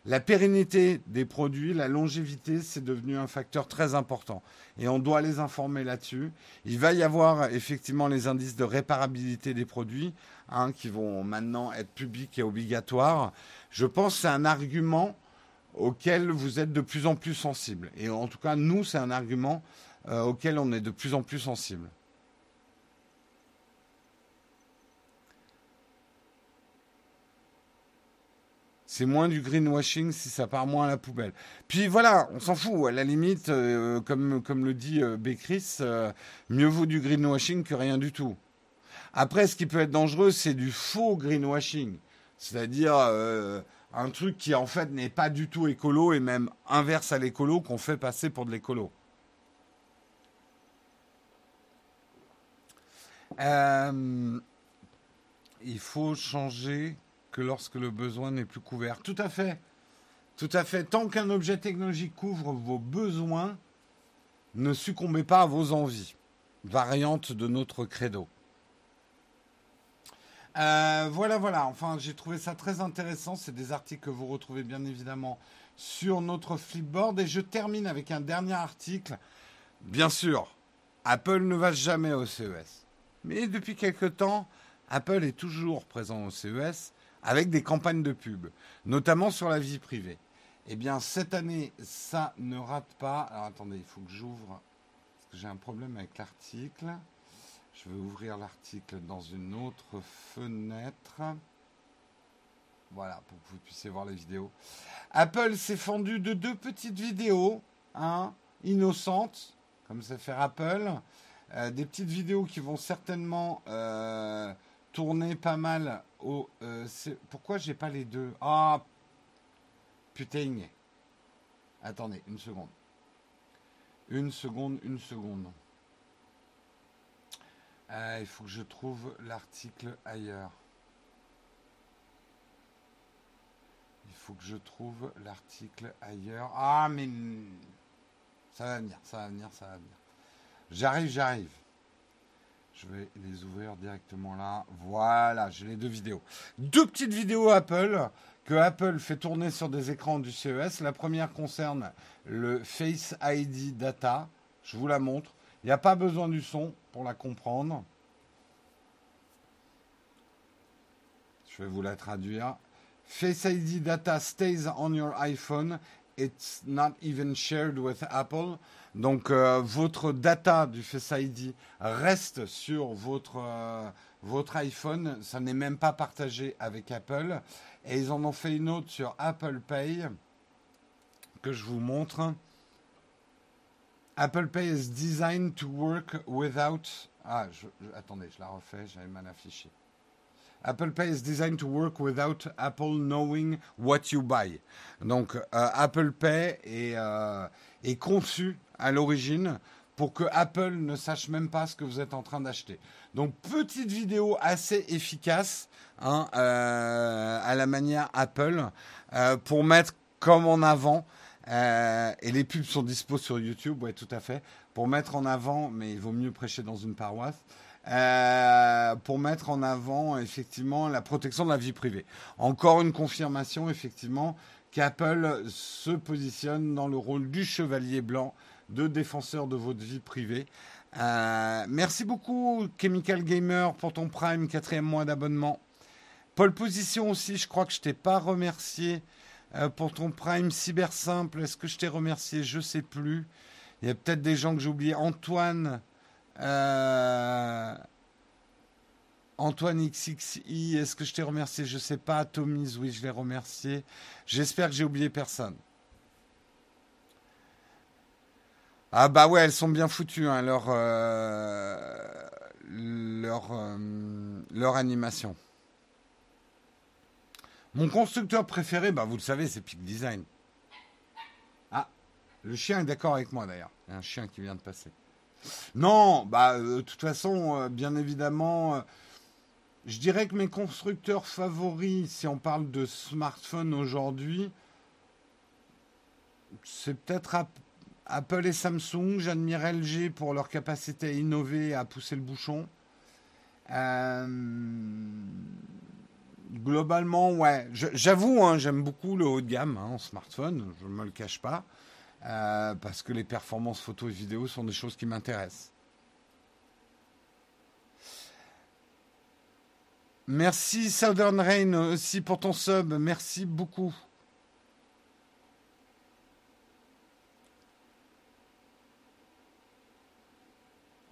A: la pérennité des produits, la longévité, c'est devenu un facteur très important. Et on doit les informer là-dessus. Il va y avoir effectivement les indices de réparabilité des produits, hein, qui vont maintenant être publics et obligatoires. Je pense que c'est un argument auquel vous êtes de plus en plus sensible. Et en tout cas, nous, c'est un argument euh, auquel on est de plus en plus sensible. C'est moins du greenwashing si ça part moins à la poubelle. Puis voilà, on s'en fout. À la limite, euh, comme, comme le dit euh, Bécris, euh, mieux vaut du greenwashing que rien du tout. Après, ce qui peut être dangereux, c'est du faux greenwashing. C'est-à-dire un truc qui en fait n'est pas du tout écolo et même inverse à l'écolo qu'on fait passer pour de l'écolo. il faut changer que lorsque le besoin n'est plus couvert. Tout à fait. Tout à fait. Tant qu'un objet technologique couvre vos besoins, ne succombez pas à vos envies. Variante de notre credo. Euh, voilà, voilà. Enfin, j'ai trouvé ça très intéressant. C'est des articles que vous retrouvez bien évidemment sur notre Flipboard. Et je termine avec un dernier article. Bien sûr, Apple ne va jamais au CES. Mais depuis quelque temps, Apple est toujours présent au CES avec des campagnes de pub, notamment sur la vie privée. Eh bien, cette année, ça ne rate pas. Alors, attendez, il faut que j'ouvre, parce que j'ai un problème avec l'article. Je vais ouvrir l'article dans une autre fenêtre. Voilà, pour que vous puissiez voir les vidéos. Apple s'est fendu de deux petites vidéos, hein, innocentes, comme c'est faire Apple. Euh, des petites vidéos qui vont certainement euh, tourner pas mal au. Euh, pourquoi j'ai pas les deux? Ah, putain. Attendez, une seconde. Une seconde, une seconde. Ah, il faut que je trouve l'article ailleurs. Il faut que je trouve l'article ailleurs. Ah, mais ça va venir, ça va venir, ça va venir. J'arrive, j'arrive. Je vais les ouvrir directement là. Voilà, j'ai les deux vidéos. Deux petites vidéos Apple que Apple fait tourner sur des écrans du CES. La première concerne le Face ID Data. Je vous la montre. Il n'y a pas besoin du son pour la comprendre. Je vais vous la traduire. Face ID data stays on your iPhone. It's not even shared with Apple. Donc euh, votre data du Face ID reste sur votre, euh, votre iPhone. Ça n'est même pas partagé avec Apple. Et ils en ont fait une autre sur Apple Pay que je vous montre. Apple Pay is designed to work without. Ah, attendez, je la refais, j'avais mal affiché. Apple Pay is designed to work without Apple knowing what you buy. Donc, euh, Apple Pay est, est conçu à l'origine pour que Apple ne sache même pas ce que vous êtes en train d'acheter. Donc, petite vidéo assez efficace hein, euh, à la manière Apple pour mettre comme en avant euh, et les pubs sont dispo sur YouTube, oui, tout à fait. Pour mettre en avant, mais il vaut mieux prêcher dans une paroisse. Euh, pour mettre en avant effectivement la protection de la vie privée. Encore une confirmation effectivement qu'Apple se positionne dans le rôle du chevalier blanc, de défenseur de votre vie privée. Euh, merci beaucoup Chemical Gamer pour ton Prime, quatrième mois d'abonnement. Pole Position aussi, je crois que je t'ai pas remercié euh, pour ton Prime Cyber Simple. Est-ce que je t'ai remercié? Je sais plus. Il y a peut-être des gens que j'ai oubliés. Antoine. Euh, Antoine XXI, est-ce que je t'ai remercié? Je sais pas. Tomise, oui, je l'ai remercié. J'espère que j'ai oublié personne. Ah bah ouais, elles sont bien foutues, hein, leur, euh, leur, leur animation. Mon constructeur préféré, bah, vous le savez, c'est Peak Design. Ah, le chien est d'accord avec moi d'ailleurs. Il y a un chien qui vient de passer. Non, bah, euh, de toute façon, euh, bien évidemment, euh, je dirais que mes constructeurs favoris, si on parle de smartphone aujourd'hui, c'est peut-être Apple et Samsung. J'admire LG pour leur capacité à innover, à pousser le bouchon. Euh, globalement, ouais. J'avoue, hein, j'aime beaucoup le haut de gamme hein, en smartphone, je ne me le cache pas, euh, parce que les performances photo et vidéo sont des choses qui m'intéressent. Merci Southern Rain aussi pour ton sub, merci beaucoup.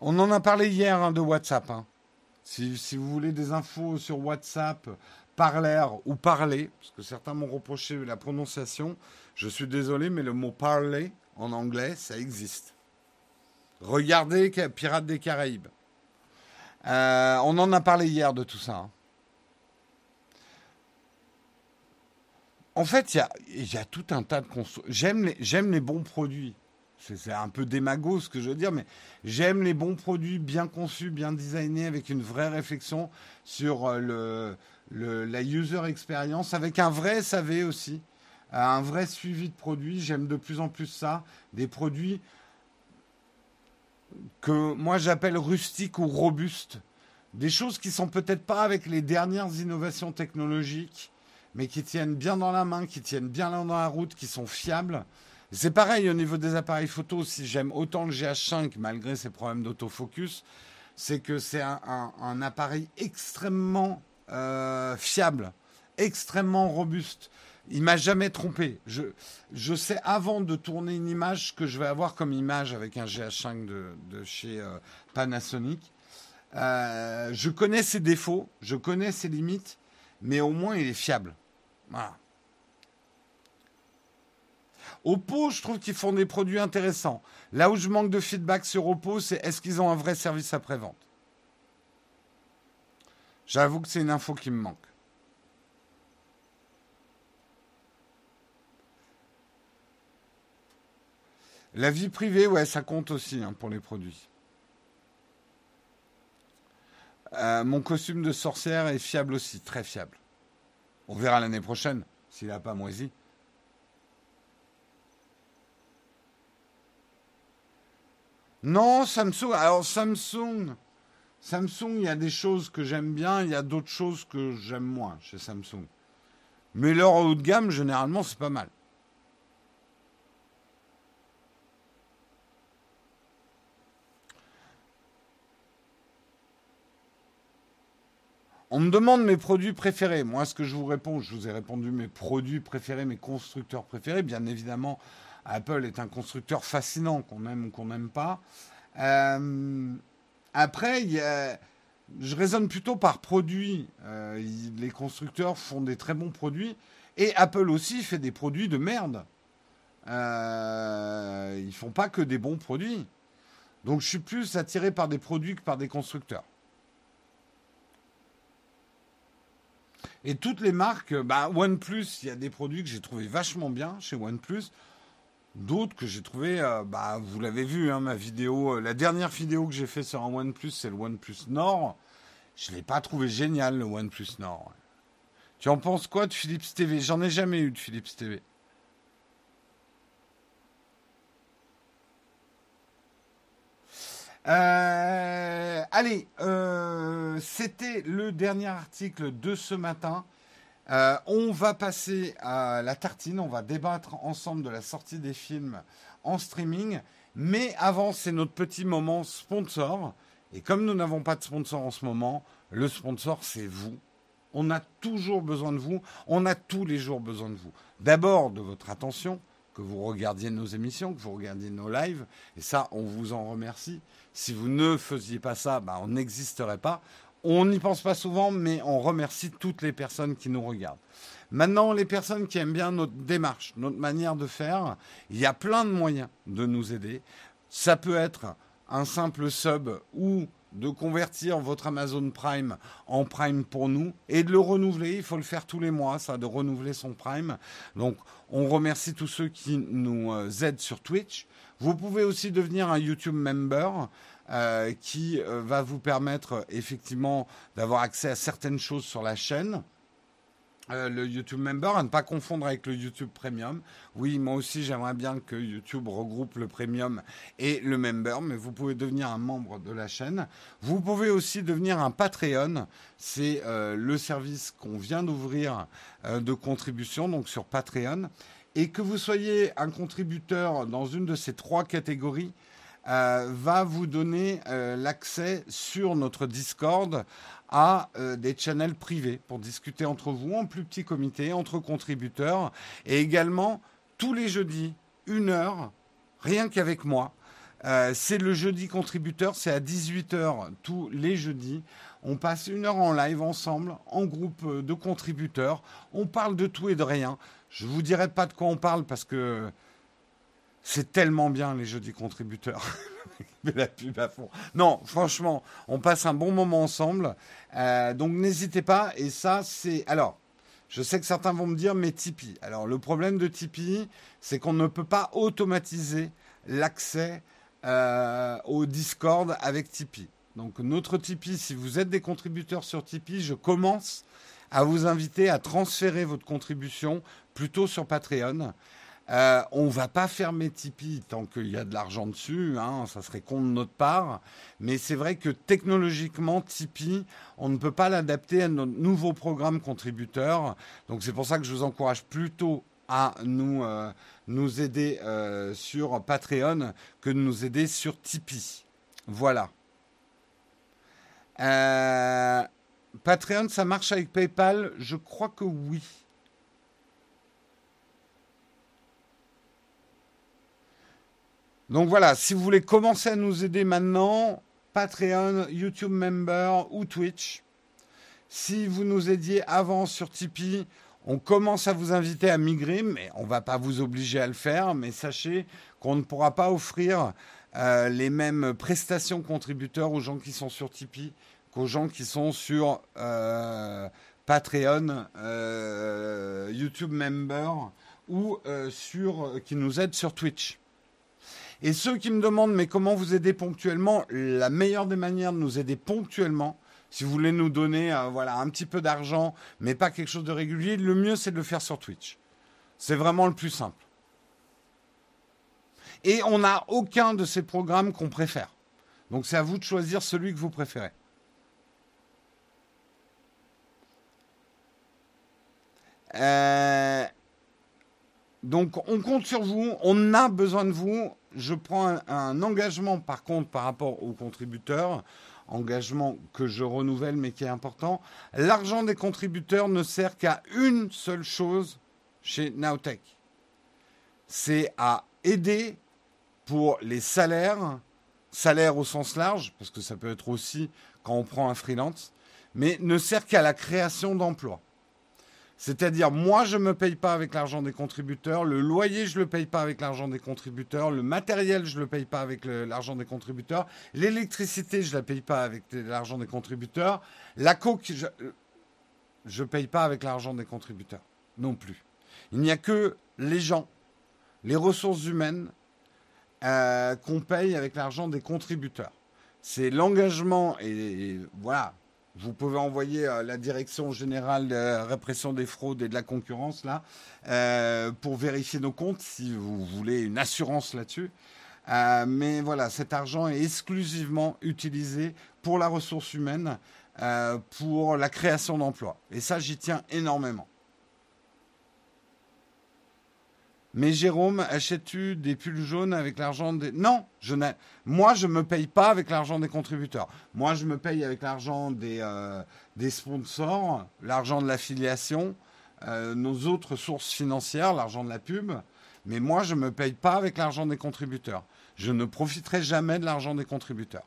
A: On en a parlé hier hein, de WhatsApp. Si, si, vous voulez des infos sur WhatsApp, parler ou parler, parce que certains m'ont reproché la prononciation. Je suis désolé, mais le mot parler en anglais, ça existe. Regardez Pirates des Caraïbes. Euh, on en a parlé hier de tout ça. Hein. En fait, il y a, tout un tas de j'aime les bons produits. C'est un peu démago ce que je veux dire, mais j'aime les bons produits bien conçus, bien designés, avec une vraie réflexion sur euh, la user experience avec un vrai SAV aussi. un vrai suivi de produits. J'aime de plus en plus ça. Des produits que moi j'appelle rustiques ou robustes. Des choses qui sont peut-être pas avec les dernières innovations technologiques, mais qui tiennent bien dans la main, qui tiennent bien dans la route, qui sont fiables. C'est pareil au niveau des appareils photo. Si j'aime autant le GH5 malgré ses problèmes d'autofocus, c'est que c'est un, appareil extrêmement euh, fiable, extrêmement robuste. Il m'a jamais trompé. Je, sais avant de tourner une image que je vais avoir comme image avec un GH5 de, de chez euh, Panasonic. Euh, je connais ses défauts, je connais ses limites, mais au moins il est fiable. Voilà. Oppo, je trouve qu'ils font des produits intéressants. Là où je manque de feedback sur Oppo, c'est est-ce qu'ils ont un vrai service après-vente? J'avoue que c'est une info qui me manque. La vie privée, ouais, ça compte aussi hein, pour les produits. Euh, mon costume de sorcière est fiable aussi, très fiable. On verra l'année prochaine s'il n'a pas moisi. Non, Samsung. Alors Samsung, Samsung, il y a des choses que j'aime bien, il y a d'autres choses que j'aime moins chez Samsung. Mais leur haut de gamme, généralement, c'est pas mal. On me demande mes produits préférés. Moi, ce que je vous réponds, je vous ai répondu mes produits préférés, mes constructeurs préférés. Bien évidemment, Apple est un constructeur fascinant, qu'on aime ou qu'on n'aime pas. Euh, après, je raisonne plutôt par produit. Euh, les constructeurs font des très bons produits. Et Apple aussi fait des produits de merde. Euh, ils font pas que des bons produits. Donc je suis plus attiré par des produits que par des constructeurs. Et toutes les marques, bah, OnePlus, il y a des produits que j'ai trouvé vachement bien chez OnePlus. D'autres que j'ai trouvé, euh, bah, vous l'avez vu, hein, ma vidéo, euh, la dernière vidéo que j'ai fait sur un OnePlus, c'est le OnePlus Nord. Je ne l'ai pas trouvé génial, le OnePlus Nord. Tu en penses quoi de Philips TV J'en ai jamais eu de Philips TV. Euh, allez, c'était le dernier article de ce matin. Euh, on va passer à la tartine, on va débattre ensemble de la sortie des films en streaming. Mais avant, c'est notre petit moment sponsor. Et comme nous n'avons pas de sponsor en ce moment, le sponsor, c'est vous. On a toujours besoin de vous. On a tous les jours besoin de vous. D'abord, de votre attention, que vous regardiez nos émissions, que vous regardiez nos lives. Et ça, on vous en remercie. Si vous ne faisiez pas ça, bah, on n'existerait pas. On n'y pense pas souvent, mais on remercie toutes les personnes qui nous regardent. Maintenant, les personnes qui aiment bien notre démarche, notre manière de faire, il y a plein de moyens de nous aider. Ça peut être un simple sub ou de convertir votre Amazon Prime en Prime pour nous et de le renouveler. Il faut le faire tous les mois, ça, de renouveler son Prime. Donc, on remercie tous ceux qui nous euh, aident sur Twitch. Vous pouvez aussi devenir un YouTube member. Euh, qui euh, va vous permettre effectivement d'avoir accès à certaines choses sur la chaîne. Euh, le YouTube Member, à ne pas confondre avec le YouTube Premium. Oui, moi aussi, j'aimerais bien que YouTube regroupe le Premium et le Member, mais vous pouvez devenir un membre de la chaîne. Vous pouvez aussi devenir un Patreon. C'est le service qu'on vient d'ouvrir de contribution, donc sur Patreon. Et que vous soyez un contributeur dans une de ces trois catégories, va vous donner l'accès sur notre Discord à euh, des channels privés pour discuter entre vous en plus petit comité, entre contributeurs, et également tous les jeudis, une heure, rien qu'avec moi. Euh, c'est le jeudi contributeur, c'est à 18h tous les jeudis. On passe une heure en live ensemble, en groupe euh, de contributeurs. On parle de tout et de rien. Je vous dirai pas de quoi on parle parce que c'est tellement bien les jeudis contributeurs. la pub à fond. Non, franchement, on passe un bon moment ensemble. Euh, donc n'hésitez pas. Et ça, c'est. Alors, je sais que certains vont me dire, mais Tipeee. Alors, le problème de Tipeee, c'est qu'on ne peut pas automatiser l'accès euh, au Discord avec Tipeee. Donc, notre Tipeee, si vous êtes des contributeurs sur Tipeee, je commence à vous inviter à transférer votre contribution plutôt sur Patreon. Euh, on va pas fermer Tipeee tant qu'il y a de l'argent dessus, hein, ça serait con de notre part. Mais c'est vrai que technologiquement, Tipeee, on ne peut pas l'adapter à notre nouveau programme contributeur. Donc c'est pour ça que je vous encourage plutôt à nous, euh, nous aider euh, sur Patreon que de nous aider sur Tipeee. Voilà. Patreon, ça marche avec PayPal? Je crois que oui. Donc voilà, si vous voulez commencer à nous aider maintenant, Patreon, YouTube Member ou Twitch. Si vous nous aidiez avant sur Tipeee, on commence à vous inviter à migrer, mais on ne va pas vous obliger à le faire. Mais sachez qu'on ne pourra pas offrir euh, les mêmes prestations contributeurs aux gens qui sont sur Tipeee qu'aux gens qui sont sur euh, Patreon, euh, YouTube Member ou sur, qui nous aident sur Twitch. Et ceux qui me demandent, mais comment vous aider ponctuellement La meilleure des manières de nous aider ponctuellement, si vous voulez nous donner euh, voilà, un petit peu d'argent, mais pas quelque chose de régulier, le mieux c'est de le faire sur Twitch. C'est vraiment le plus simple. Et on n'a aucun de ces programmes qu'on préfère. Donc c'est à vous de choisir celui que vous préférez. Euh, donc on compte sur vous, on a besoin de vous je prends un, engagement par contre par rapport aux contributeurs, engagement que je renouvelle mais qui est important. L'argent des contributeurs ne sert qu'à une seule chose chez Nowtech. C'est à aider pour les salaires, salaires au sens large, parce que ça peut être aussi quand on prend un freelance, mais ne sert qu'à la création d'emplois. C'est-à-dire, moi, je ne me paye pas avec l'argent des contributeurs, le loyer, je ne le paye pas avec l'argent des contributeurs, le matériel, je ne le paye pas avec l'argent des contributeurs, l'électricité, je ne la paye pas avec l'argent des contributeurs, la coque, je ne paye pas avec l'argent des contributeurs non plus. Il n'y a que les gens, les ressources humaines euh, qu'on paye avec l'argent des contributeurs. C'est l'engagement et voilà, vous pouvez envoyer euh, la direction générale de répression des fraudes et de la concurrence là euh, pour vérifier nos comptes si vous voulez une assurance là-dessus. Euh, mais voilà, cet argent est exclusivement utilisé pour la ressource humaine, pour la création d'emplois. Et ça, j'y tiens énormément. Mais Jérôme, achètes-tu des pulls jaunes avec l'argent des... Non, je moi je ne me paye pas avec l'argent des contributeurs. Moi je me paye avec l'argent des, euh, sponsors, l'argent de l'affiliation, euh, nos autres sources financières, l'argent de la pub. Mais moi je ne me paye pas avec l'argent des contributeurs. Je ne profiterai jamais de l'argent des contributeurs.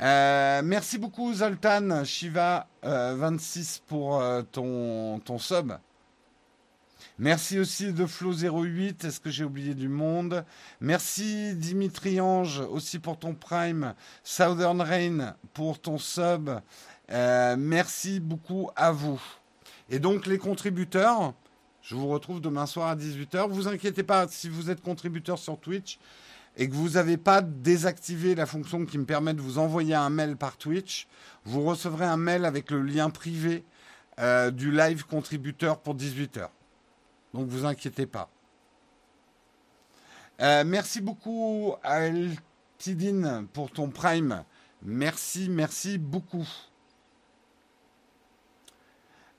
A: Euh, merci beaucoup Zoltan Shiva 26 pour ton, ton sub. Merci aussi de Flo08. Est-ce que j'ai oublié du monde? Merci Dimitri Ange aussi pour ton prime. Southern Rain pour ton sub. Euh, merci beaucoup à vous. Et donc les contributeurs, je vous retrouve demain soir à 18h. Vous inquiétez pas si vous êtes contributeur sur Twitch et que vous n'avez pas désactivé la fonction qui me permet de vous envoyer un mail par Twitch, vous recevrez un mail avec le lien privé euh, du live contributeur pour 18h. Donc vous inquiétez pas. Euh, merci beaucoup à Tidine pour ton prime. Merci, merci beaucoup.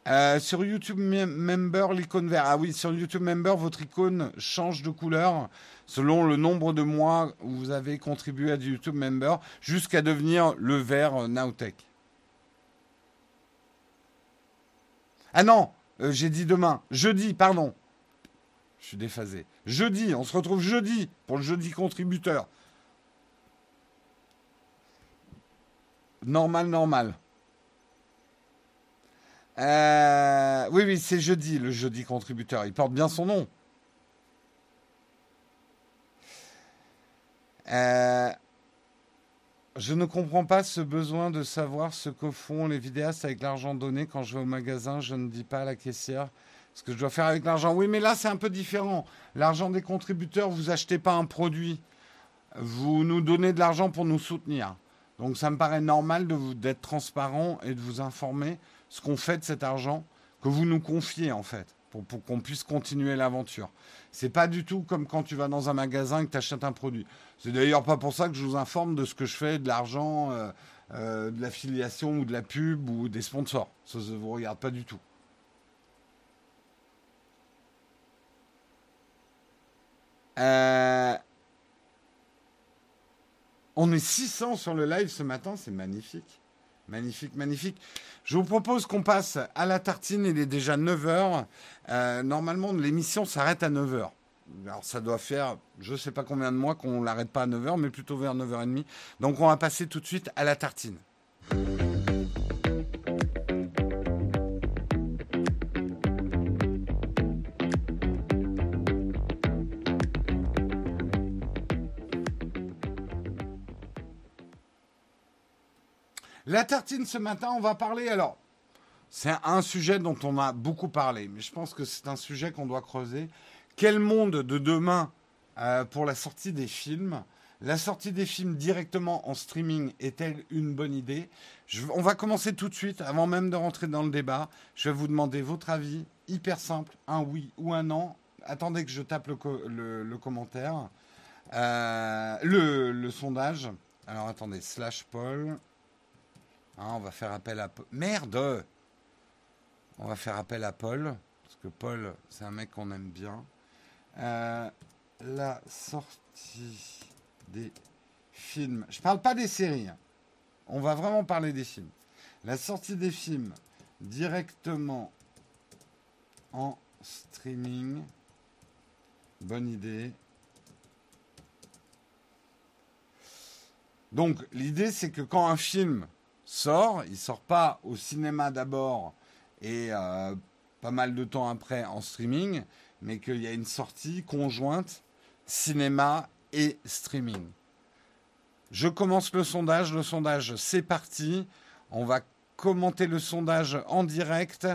A: Euh, sur YouTube Member, l'icône vert. Ah oui, sur YouTube Member, votre icône change de couleur selon le nombre de mois où vous avez contribué à YouTube Member jusqu'à devenir le vert Nowtech. Ah non, euh, j'ai dit demain. Jeudi, pardon. Je suis déphasé. Jeudi, on se retrouve jeudi pour le jeudi contributeur. Normal, normal. Euh, oui, oui, c'est jeudi, le jeudi contributeur. Il porte bien son nom. Euh, je ne comprends pas ce besoin de savoir ce que font les vidéastes avec l'argent donné. Quand je vais au magasin, je ne dis pas à la caissière ce que je dois faire avec l'argent. Oui, mais là, c'est un peu différent. L'argent des contributeurs, vous achetez pas un produit. Vous nous donnez de l'argent pour nous soutenir. Donc, ça me paraît normal d'être transparent et de vous informer ce qu'on fait de cet argent que vous nous confiez en fait, pour, qu'on puisse continuer l'aventure. C'est pas du tout comme quand tu vas dans un magasin et que tu achètes un produit. C'est d'ailleurs pas pour ça que je vous informe de ce que je fais, de l'argent, euh, euh, de l'affiliation ou de la pub ou des sponsors. Ça ne vous regarde pas du tout. Euh, on est 600 sur le live ce matin, c'est magnifique. Magnifique, magnifique. Je vous propose qu'on passe à la tartine, il est déjà 9h. Euh, normalement, l'émission s'arrête à 9h. Alors ça doit faire, je ne sais pas combien de mois qu'on ne l'arrête pas à 9h, mais plutôt vers 9h30. Donc on va passer tout de suite à la tartine. La tartine ce matin, on va parler alors. C'est un sujet dont on a beaucoup parlé, mais je pense que c'est un sujet qu'on doit creuser. Quel monde de demain euh, pour la sortie des films? La sortie des films directement en streaming est-elle une bonne idée? On va commencer tout de suite, avant même de rentrer dans le débat. Je vais vous demander votre avis, hyper simple, un oui ou un non. Attendez que je tape le, commentaire, euh, le, le sondage. Alors attendez, slash Paul. Hein, on va faire appel à... Merde On va faire appel à Paul, parce que Paul, c'est un mec qu'on aime bien. Euh, la sortie des films. Je parle pas des séries. Hein. On va vraiment parler des films. La sortie des films directement en streaming. Bonne idée. Donc l'idée c'est que quand un film sort. Il sort pas au cinéma d'abord et euh, pas mal de temps après en streaming, mais qu'il y a une sortie conjointe cinéma et streaming. Je commence le sondage. Le sondage, c'est parti. On va commenter le sondage en direct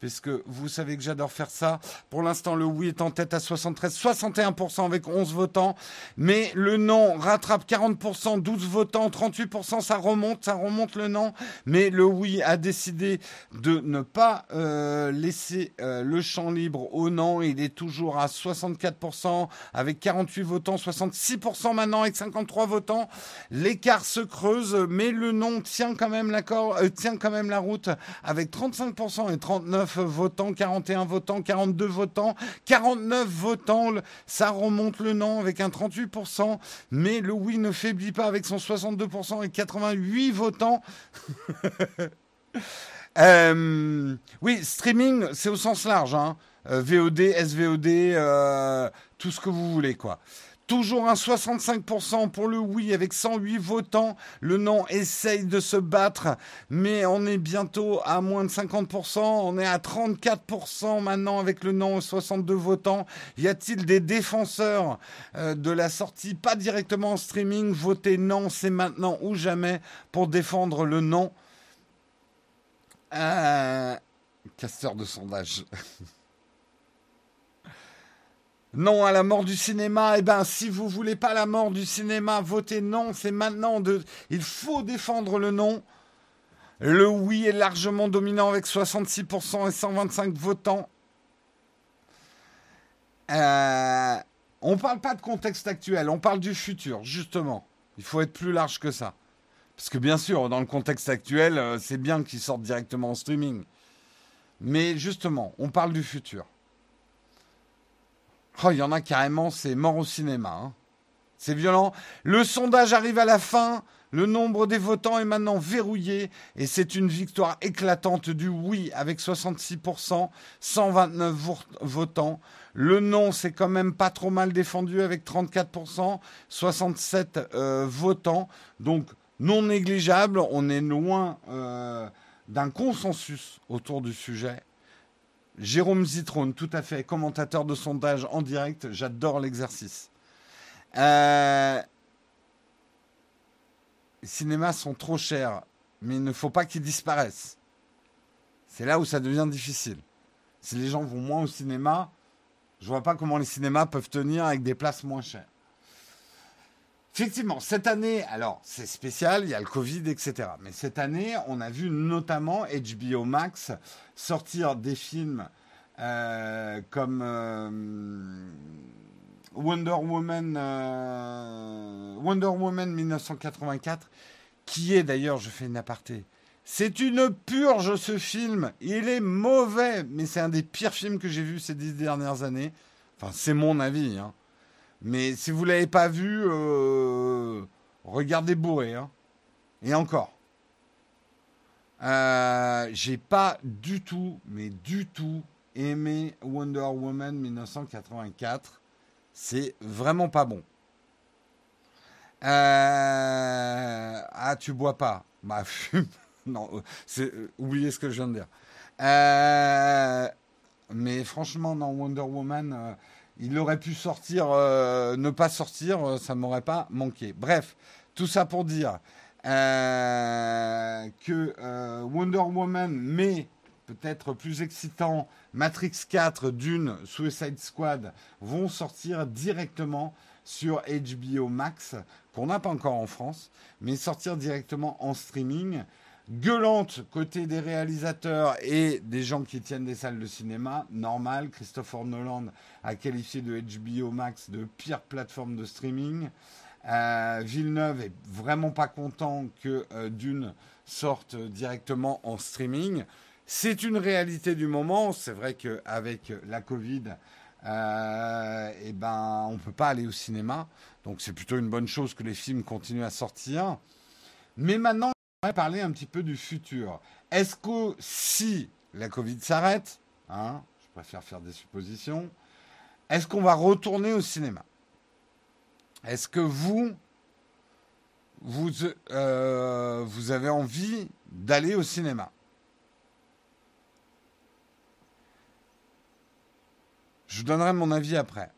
A: puisque vous savez que j'adore faire ça. Pour l'instant, le oui est en tête à 73, 61% avec 11 votants, mais le non rattrape 40%, 12 votants, 38%, ça remonte, ça remonte le non, mais le oui a décidé de ne pas euh, laisser euh, le champ libre au non, il est toujours à 64% avec 48 votants, 66% maintenant avec 53 votants. L'écart se creuse, mais le non tient quand même l'accord, euh, tient quand même la route avec 35% et 39 votants, 41 votants, 42 votants, 49 votants. Ça remonte le non avec un 38%, mais le oui ne faiblit pas avec son 62% et 88 votants. Euh, oui, streaming, c'est au sens large. Hein. Euh, VOD, SVOD, euh, tout ce que vous voulez, quoi. Toujours un 65% pour le oui avec 108 votants. Le non essaye de se battre, mais on est bientôt à moins de 50%. On est à 34% maintenant avec le non 62 votants. Y a-t-il des défenseurs euh, de la sortie? Pas directement en streaming Votez non, c'est maintenant ou jamais pour défendre le non. Euh, casteur de sondage. Non à la mort du cinéma. Eh ben, si vous voulez pas la mort du cinéma, votez non. C'est maintenant de. Il faut défendre le non. Le oui est largement dominant avec 66% et 125 votants. Euh, on ne parle pas de contexte actuel, on parle du futur, justement. Il faut être plus large que ça. Parce que bien sûr, dans le contexte actuel, euh, c'est bien qu'ils sortent directement en streaming. Mais justement, on parle du futur. Oh, il y en a carrément, c'est mort au cinéma. Hein. C'est violent. Le sondage arrive à la fin. Le nombre des votants est maintenant verrouillé et c'est une victoire éclatante du oui avec 66%, 129 votants. Le non, c'est quand même pas trop mal défendu avec 34%, 67 euh, votants. Donc non négligeable, on est loin euh, d'un consensus autour du sujet. Jérôme Zitrone, tout à fait, commentateur de sondage en direct. J'adore l'exercice. Euh, les cinémas sont trop chers, mais il ne faut pas qu'ils disparaissent. C'est là où ça devient difficile. Si les gens vont moins au cinéma, je vois pas comment les cinémas peuvent tenir avec des places moins chères. Effectivement, cette année, alors c'est spécial, il y a le Covid, etc. Mais cette année, on a vu notamment HBO Max sortir des films euh, comme euh, Wonder Woman, euh, Wonder Woman 1984, qui est d'ailleurs, je fais une aparté, c'est une purge ce film. Il est mauvais, mais c'est un des pires films que j'ai vus ces dix dernières années. Enfin, c'est mon avis. Hein. Mais si vous l'avez pas vu, euh, regardez bourré. Hein. Et encore. Euh, j'ai pas du tout, mais du tout aimé Wonder Woman 1984. C'est vraiment pas bon. Euh, ah, tu bois pas Bah, fume. non, oubliez ce que je viens de dire. mais franchement, non, Wonder Woman il aurait pu sortir, euh, ne pas sortir, euh, ça ne m'aurait pas manqué. Bref, tout ça pour dire euh, que Wonder Woman, mais peut-être plus excitant, Matrix 4, Dune, Suicide Squad vont sortir directement sur HBO Max, qu'on n'a pas encore en France, mais sortir directement en streaming gueulante côté des réalisateurs et des gens qui tiennent des salles de cinéma, normal. Christopher Nolan a qualifié de HBO Max de pire plateforme de streaming. Euh, Villeneuve est vraiment pas content que euh, Dune sorte directement en streaming. C'est une réalité du moment. C'est vrai qu'avec la Covid, euh, eh ben, on ne peut pas aller au cinéma. Donc c'est plutôt une bonne chose que les films continuent à sortir. Mais maintenant, va parler un petit peu du futur. Est-ce que si la Covid s'arrête, hein, je préfère faire des suppositions, est-ce qu'on va retourner au cinéma? Est-ce que vous, vous, euh, vous avez envie d'aller au cinéma? Je vous donnerai mon avis après.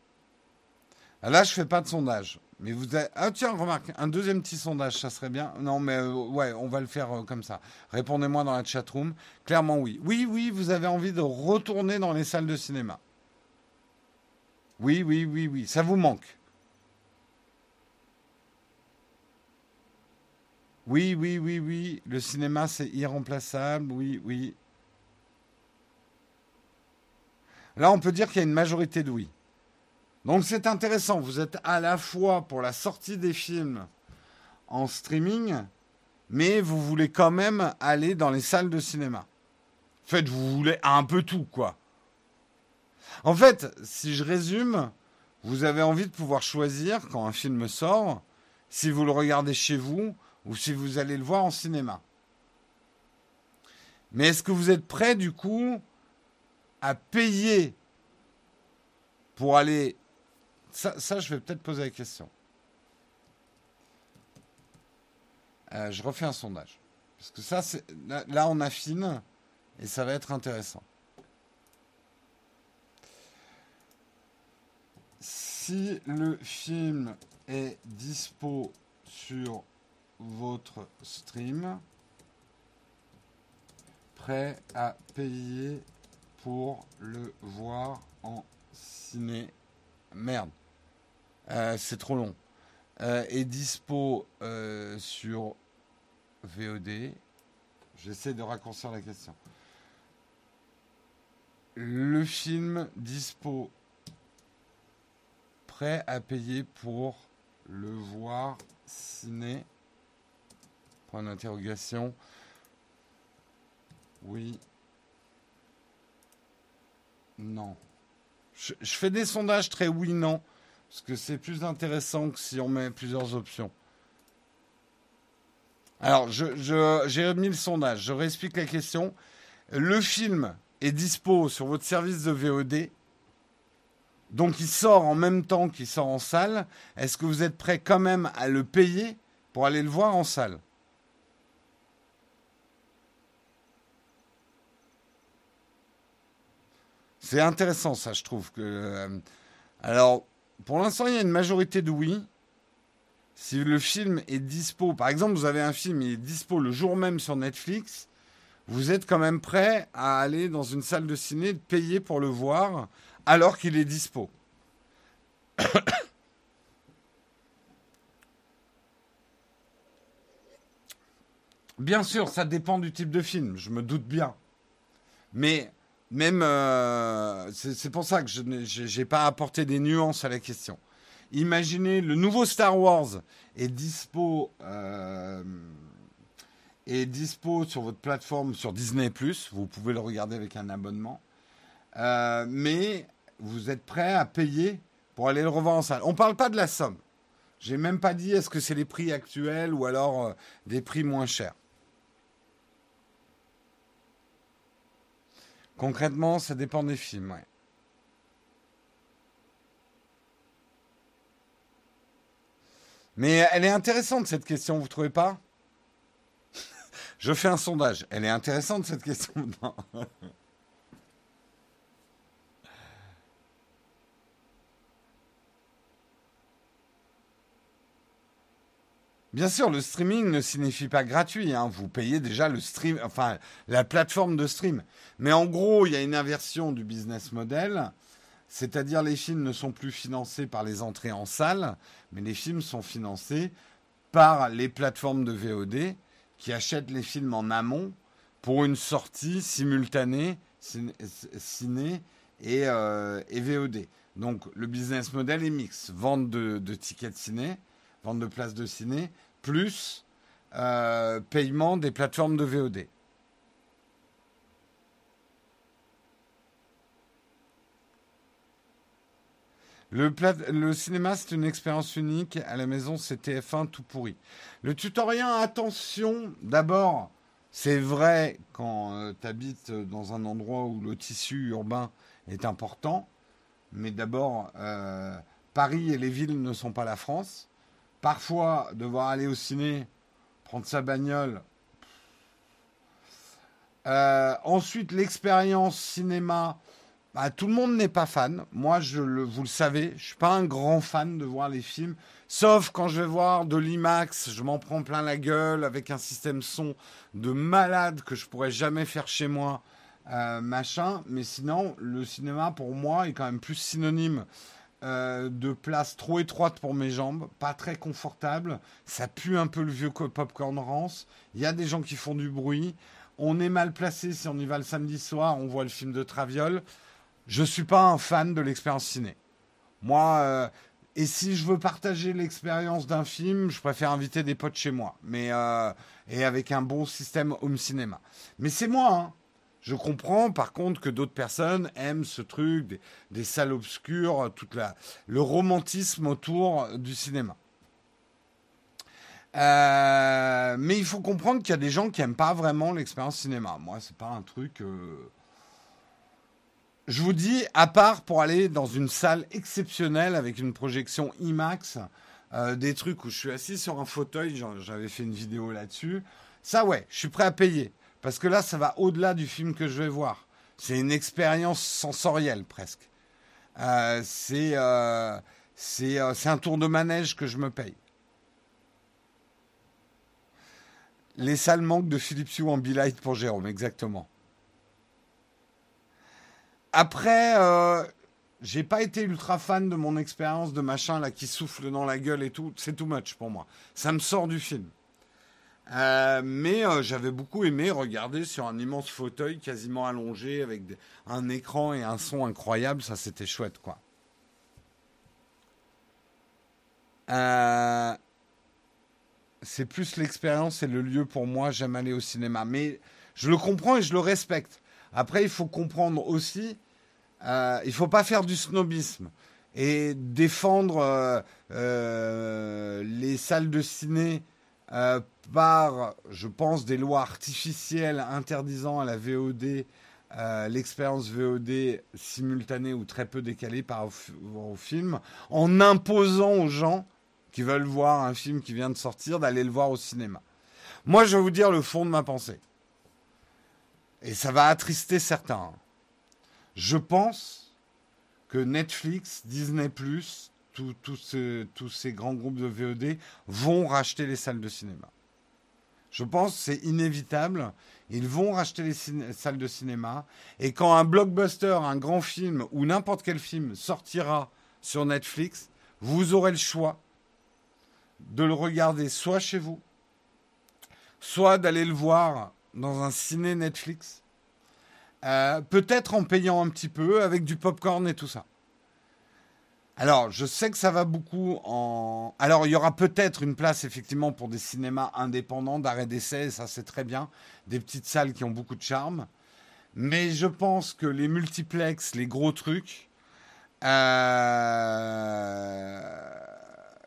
A: Là, je ne fais pas de sondage. Mais vous avez... Ah tiens, remarque, un deuxième petit sondage, ça serait bien. Non, mais euh, ouais, on va le faire euh, comme ça. Répondez-moi dans la chatroom. Clairement, oui. Oui, oui, vous avez envie de retourner dans les salles de cinéma. Oui, oui, oui, oui. Ça vous manque. Oui, oui, oui, oui. Le cinéma, c'est irremplaçable. Oui, oui. Là, on peut dire qu'il y a une majorité de oui. Donc c'est intéressant, vous êtes à la fois pour la sortie des films en streaming, mais vous voulez quand même aller dans les salles de cinéma. En fait, vous voulez un peu tout, quoi. En fait, si je résume, vous avez envie de pouvoir choisir quand un film sort, si vous le regardez chez vous ou si vous allez le voir en cinéma. Mais est-ce que vous êtes prêt, du coup, à payer pour aller ça, je vais peut-être poser la question. Euh, je refais un sondage. Parce que ça, c'est là, on affine et ça va être intéressant. Si le film est dispo sur votre stream, prêt à payer pour le voir en ciné. Merde. Euh, c'est trop long. Euh, est dispo euh, sur VOD. J'essaie de raccourcir la question. Le film dispo prêt à payer pour le voir ciné? Point d'interrogation. Oui. Non. je, fais des sondages très oui-non. Parce que c'est plus intéressant que si on met plusieurs options. Alors, j'ai je, mis le sondage. Je réexplique la question. Le film est dispo sur votre service de VOD. Donc, il sort en même temps qu'il sort en salle. Est-ce que vous êtes prêt quand même à le payer pour aller le voir en salle? C'est intéressant, ça, je trouve. Que, euh, alors, pour l'instant, il y a une majorité de oui. Si le film est dispo, par exemple, vous avez un film, il est dispo le jour même sur Netflix, vous êtes quand même prêt à aller dans une salle de ciné, payer pour le voir alors qu'il est dispo. bien sûr, ça dépend du type de film, je me doute bien. Mais même, euh, c'est pour ça que je n'ai pas apporté des nuances à la question. Imaginez, le nouveau Star Wars est dispo, euh, sur votre plateforme sur Disney ⁇ vous pouvez le regarder avec un abonnement. Euh, mais vous êtes prêt à payer pour aller le revoir en salle. On ne parle pas de la somme. J'ai même pas dit est-ce que c'est les prix actuels ou alors des prix moins chers. Concrètement, ça dépend des films. Mais elle est intéressante cette question, vous trouvez pas? Je fais un sondage. Elle est intéressante cette question. Bien sûr, le streaming ne signifie pas gratuit. Hein. Vous payez déjà la plateforme de stream. Mais en gros, il y a une inversion du business model, c'est-à-dire les films ne sont plus financés par les entrées en salle, mais les films sont financés par les plateformes de VOD qui achètent les films en amont pour une sortie simultanée ciné et, euh, VOD. Donc le business model est mix vente de tickets ciné vente de places de ciné, plus euh, paiement des plateformes de VOD. Le, cinéma, c'est une expérience unique. À la maison, c'est TF1 tout pourri. Le tutoriel, attention, d'abord, c'est vrai quand euh, tu habites dans un endroit où le tissu urbain est important. Mais d'abord, euh, Paris et les villes ne sont pas la France. Parfois, devoir aller au ciné, prendre sa bagnole. Euh, ensuite, l'expérience cinéma. Bah, tout le monde n'est pas fan. Moi, je le, vous le savez, je suis pas un grand fan de voir les films. Sauf quand je vais voir de l'IMAX, je m'en prends plein la gueule avec un système son de malade que je pourrais jamais faire chez moi, euh. Mais sinon, le cinéma pour moi est quand même plus synonyme euh, de place trop étroite pour mes jambes, pas très confortable. Ça pue un peu le vieux popcorn rance. Il y a des gens qui font du bruit. On est mal placé si on y va le samedi soir, on voit le film de Traviole. Je suis pas un fan de l'expérience ciné. Moi, euh, et si je veux partager l'expérience d'un film, je préfère inviter des potes chez moi, mais euh, et avec un bon système home cinéma. Mais c'est moi, hein. Je comprends par contre que d'autres personnes aiment ce truc, des, salles obscures, toute la, le romantisme autour du cinéma. Euh, mais il faut comprendre qu'il y a des gens qui n'aiment pas vraiment l'expérience cinéma. Moi, c'est pas un truc. Euh, je vous dis, à part pour aller dans une salle exceptionnelle avec une projection IMAX, euh, des trucs où je suis assis sur un fauteuil, j'avais fait une vidéo là-dessus. Ça, ouais, je suis prêt à payer. Parce que là, ça va au-delà du film que je vais voir. C'est une expérience sensorielle presque. Euh, c'est euh, euh, un tour de manège que je me paye. Les salles manquent de Philips Hue en Light pour Jérôme, exactement. Après, euh, j'ai pas été ultra fan de mon expérience de machin là qui souffle dans la gueule et tout. C'est too much pour moi. Ça me sort du film. Euh, mais euh, j'avais beaucoup aimé regarder sur un immense fauteuil quasiment allongé avec un écran et un son incroyable. Ça, c'était chouette, quoi. Euh, c'est plus l'expérience et le lieu pour moi. J'aime aller au cinéma. Mais je le comprends et je le respecte. Après, il faut comprendre aussi, il ne faut pas faire du snobisme et défendre les salles de ciné euh, par, je pense, des lois artificielles interdisant à la VOD euh, l'expérience VOD simultanée ou très peu décalée par au, film, en imposant aux gens qui veulent voir un film qui vient de sortir d'aller le voir au cinéma. Moi, je vais vous dire le fond de ma pensée. Et ça va attrister certains. Je pense que Netflix, Disney ⁇ tous ces grands groupes de VOD vont racheter les salles de cinéma. Je pense que c'est inévitable. Ils vont racheter les salles de cinéma. Et quand un blockbuster, un grand film ou n'importe quel film sortira sur Netflix, vous aurez le choix de le regarder soit chez vous, soit d'aller le voir dans un ciné Netflix, euh, peut-être en payant un petit peu, avec du popcorn et tout ça. Alors, je sais que ça va beaucoup en. Alors, il y aura peut-être une place, effectivement, pour des cinémas indépendants d'arrêt d'essai, ça c'est très bien. Des petites salles qui ont beaucoup de charme. Mais je pense que les multiplex, les gros trucs, euh,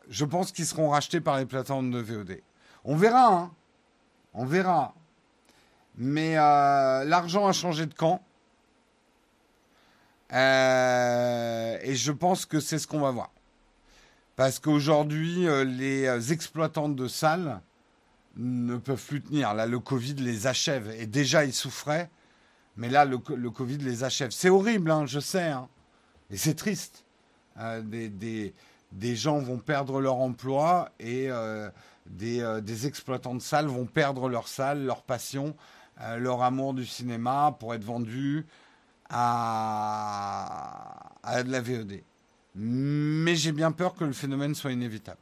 A: je pense qu'ils seront rachetés par les plateformes de VOD. On verra, hein. On verra. Mais euh, l'argent a changé de camp. Euh, et je pense que c'est ce qu'on va voir. Parce qu'aujourd'hui, euh, les exploitants de salles ne peuvent plus tenir. Là, le Covid les achève. Et déjà, ils souffraient. Mais là, le, Covid les achève. C'est horrible, hein, je sais. Hein. Et c'est triste. des, des, gens vont perdre leur emploi et des, des, exploitants de salles vont perdre leur salle, leur passion. Euh, leur amour du cinéma pour être vendu à, de la VOD. Mais j'ai bien peur que le phénomène soit inévitable.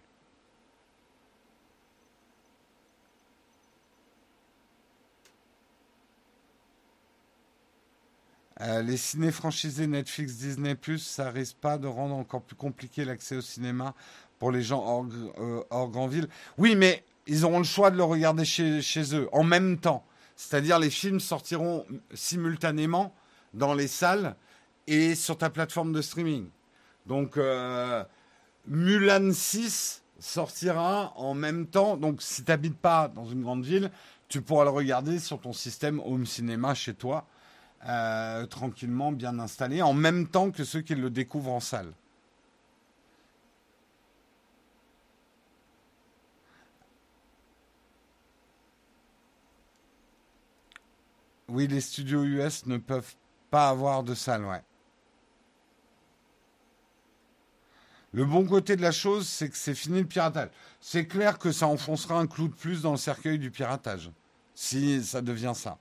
A: Euh, les ciné franchisés Netflix, Disney, ça risque pas de rendre encore plus compliqué l'accès au cinéma pour les gens hors, euh, hors grand ville. Oui, mais ils auront le choix de le regarder chez, chez eux en même temps. C'est-à-dire les films sortiront simultanément dans les salles et sur ta plateforme de streaming. Donc euh, Mulan 6 sortira en même temps. Donc si tu n'habites pas dans une grande ville, tu pourras le regarder sur ton système home cinéma chez toi, euh, tranquillement, bien installé, en même temps que ceux qui le découvrent en salle. Oui, les studios US ne peuvent pas avoir de salle. Le bon côté de la chose, c'est que c'est fini le piratage. C'est clair que ça enfoncera un clou de plus dans le cercueil du piratage, si ça devient ça.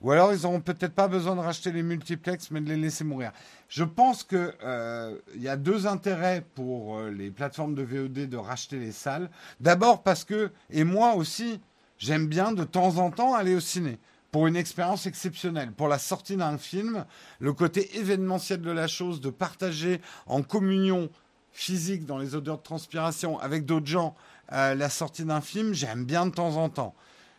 A: Ou alors ils n'auront peut-être pas besoin de racheter les multiplex, mais de les laisser mourir. Je pense qu'il euh, y a deux intérêts pour euh, les plateformes de VOD de racheter les salles. D'abord parce que, et moi aussi, j'aime bien de temps en temps aller au ciné pour une expérience exceptionnelle, pour la sortie d'un film, le côté événementiel de la chose, de partager en communion physique dans les odeurs de transpiration avec d'autres gens euh, la sortie d'un film, j'aime bien de temps en temps.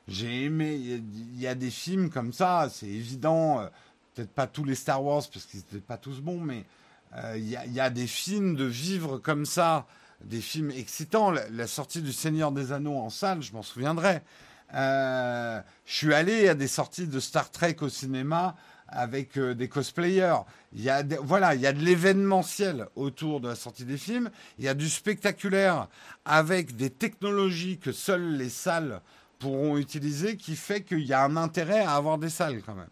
A: J'ai aimé. Il y, a des films comme ça, c'est évident. Euh, peut-être pas tous les Star Wars parce qu'ils n'étaient pas tous bons, mais euh, il y, a des films de vivre comme ça, des films excitants. La, sortie du Seigneur des Anneaux en salle, je m'en souviendrai. Euh, je suis allé à des sorties de Star Trek au cinéma avec des cosplayers. Y a voilà, il y a de l'événementiel autour de la sortie des films. Il y a du spectaculaire avec des technologies que seules les salles pourront utiliser qui fait qu'il y a un intérêt à avoir des salles quand même.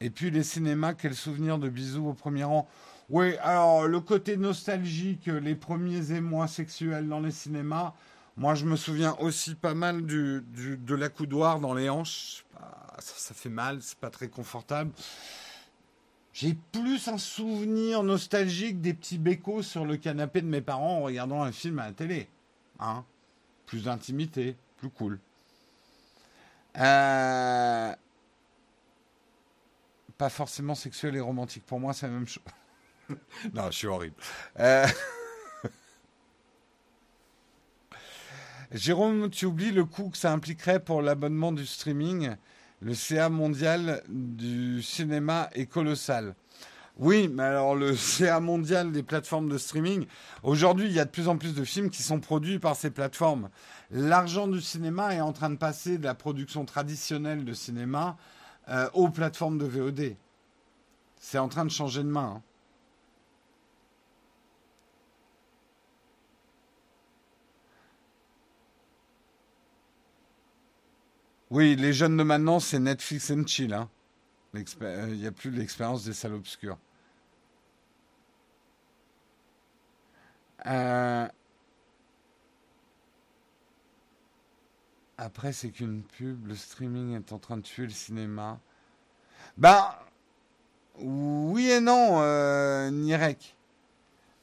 A: Et puis les cinémas, quel souvenir de bisous au premier rang. Oui, alors le côté nostalgique, les premiers émois sexuels dans les cinémas. Moi, je me souviens aussi pas mal du, de l'accoudoir dans les hanches. Ça, ça fait mal, c'est pas très confortable. J'ai plus un souvenir nostalgique des petits bécos sur le canapé de mes parents en regardant un film à la télé. Hein plus d'intimité, plus cool. Euh, pas forcément sexuel et romantique. Pour moi, c'est la même chose. non, je suis horrible. Euh, Jérôme, tu oublies le coût que ça impliquerait pour l'abonnement du streaming le CA mondial du cinéma est colossal. Oui, mais alors le CA mondial des plateformes de streaming, aujourd'hui, il y a de plus en plus de films qui sont produits par ces plateformes. L'argent du cinéma est en train de passer de la production traditionnelle de cinéma euh, aux plateformes de VOD. C'est en train de changer de main. Hein. Oui, les jeunes de maintenant, c'est Netflix and chill. Hein. Euh, il n'y a plus l'expérience des salles obscures. Euh, Après, c'est qu'une pub. Le streaming est en train de tuer le cinéma. Ben, oui et non, euh, Nirek.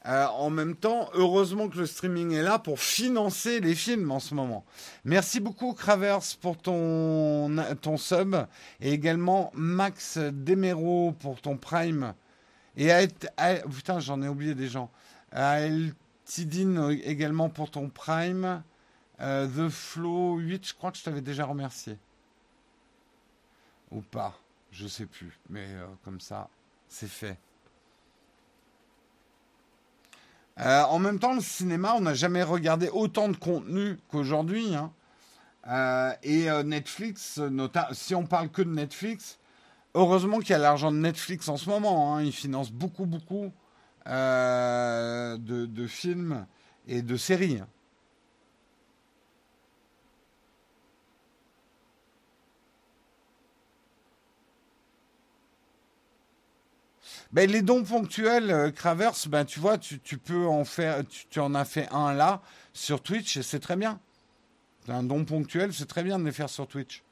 A: Euh, en même temps, heureusement que le streaming est là pour financer les films en ce moment. Merci beaucoup Cravers pour ton, ton sub et également Max Demero pour ton Prime. Et à, putain, j'en ai oublié des gens. Également pour ton Prime. Euh, The Flow 8, je crois que je t'avais déjà remercié. Ou pas, je sais plus. Mais euh, comme ça, c'est fait. Euh, en même temps, le cinéma, on n'a jamais regardé autant de contenu qu'aujourd'hui. Hein. Euh, et euh, Netflix, si on parle que de Netflix, heureusement qu'il y a l'argent de Netflix en ce moment. Hein. Ils financent beaucoup, beaucoup de, de, films et de séries. Ben, les dons ponctuels, euh, Cravers, ben, tu vois, tu, peux en faire, tu, en as fait un là sur Twitch et c'est très bien. Un don ponctuel, c'est très bien de les faire sur Twitch.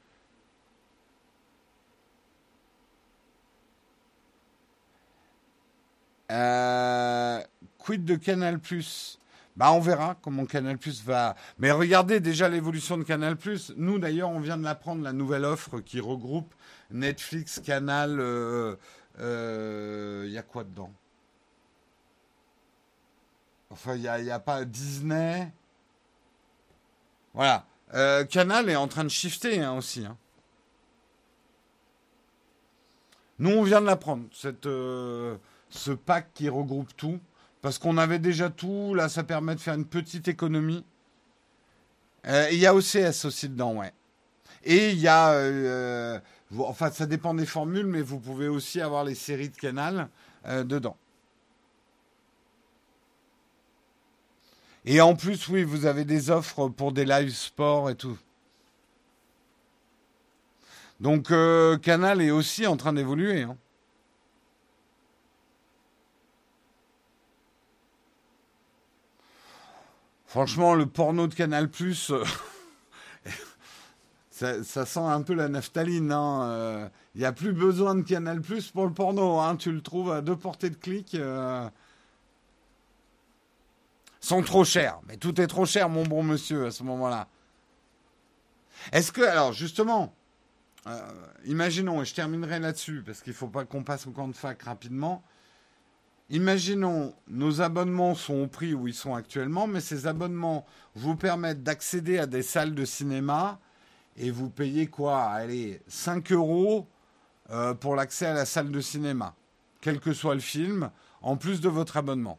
A: Euh, quid de Canal Plus? Bah, on verra comment Canal Plus va. Mais regardez déjà l'évolution de Canal Plus. Nous, d'ailleurs, on vient de l'apprendre, la nouvelle offre qui regroupe Netflix, Canal, euh, il euh, y a quoi dedans? Enfin, il n'y a, a, pas Disney? Voilà. Euh, Canal est en train de shifter hein, aussi. Hein. Nous, on vient de l'apprendre, cette, euh, ce pack qui regroupe tout. Parce qu'on avait déjà tout. Là, ça permet de faire une petite économie. Il y a OCS aussi dedans, ouais. Et il y a enfin, ça dépend des formules, mais vous pouvez aussi avoir les séries de Canal euh, dedans. Et en plus, oui, vous avez des offres pour des live sports et tout. Donc, euh, Canal est aussi en train d'évoluer. Hein. Franchement, le porno de Canal Plus. Ça, sent un peu la naphtaline. Il hein. n'y euh, a plus besoin de Canal Plus pour le porno. Hein. Tu le trouves à deux portées de clic. Euh. Sont trop chers. Mais tout est trop cher, mon bon monsieur, à ce moment-là. Est-ce que, alors justement, euh, imaginons, et je terminerai là-dessus, parce qu'il ne faut pas qu'on passe au camp de fac rapidement. Imaginons, nos abonnements sont au prix où ils sont actuellement, mais ces abonnements vous permettent d'accéder à des salles de cinéma et vous payez quoi? Allez, 5 euros euh, pour l'accès à la salle de cinéma, quel que soit le film, en plus de votre abonnement.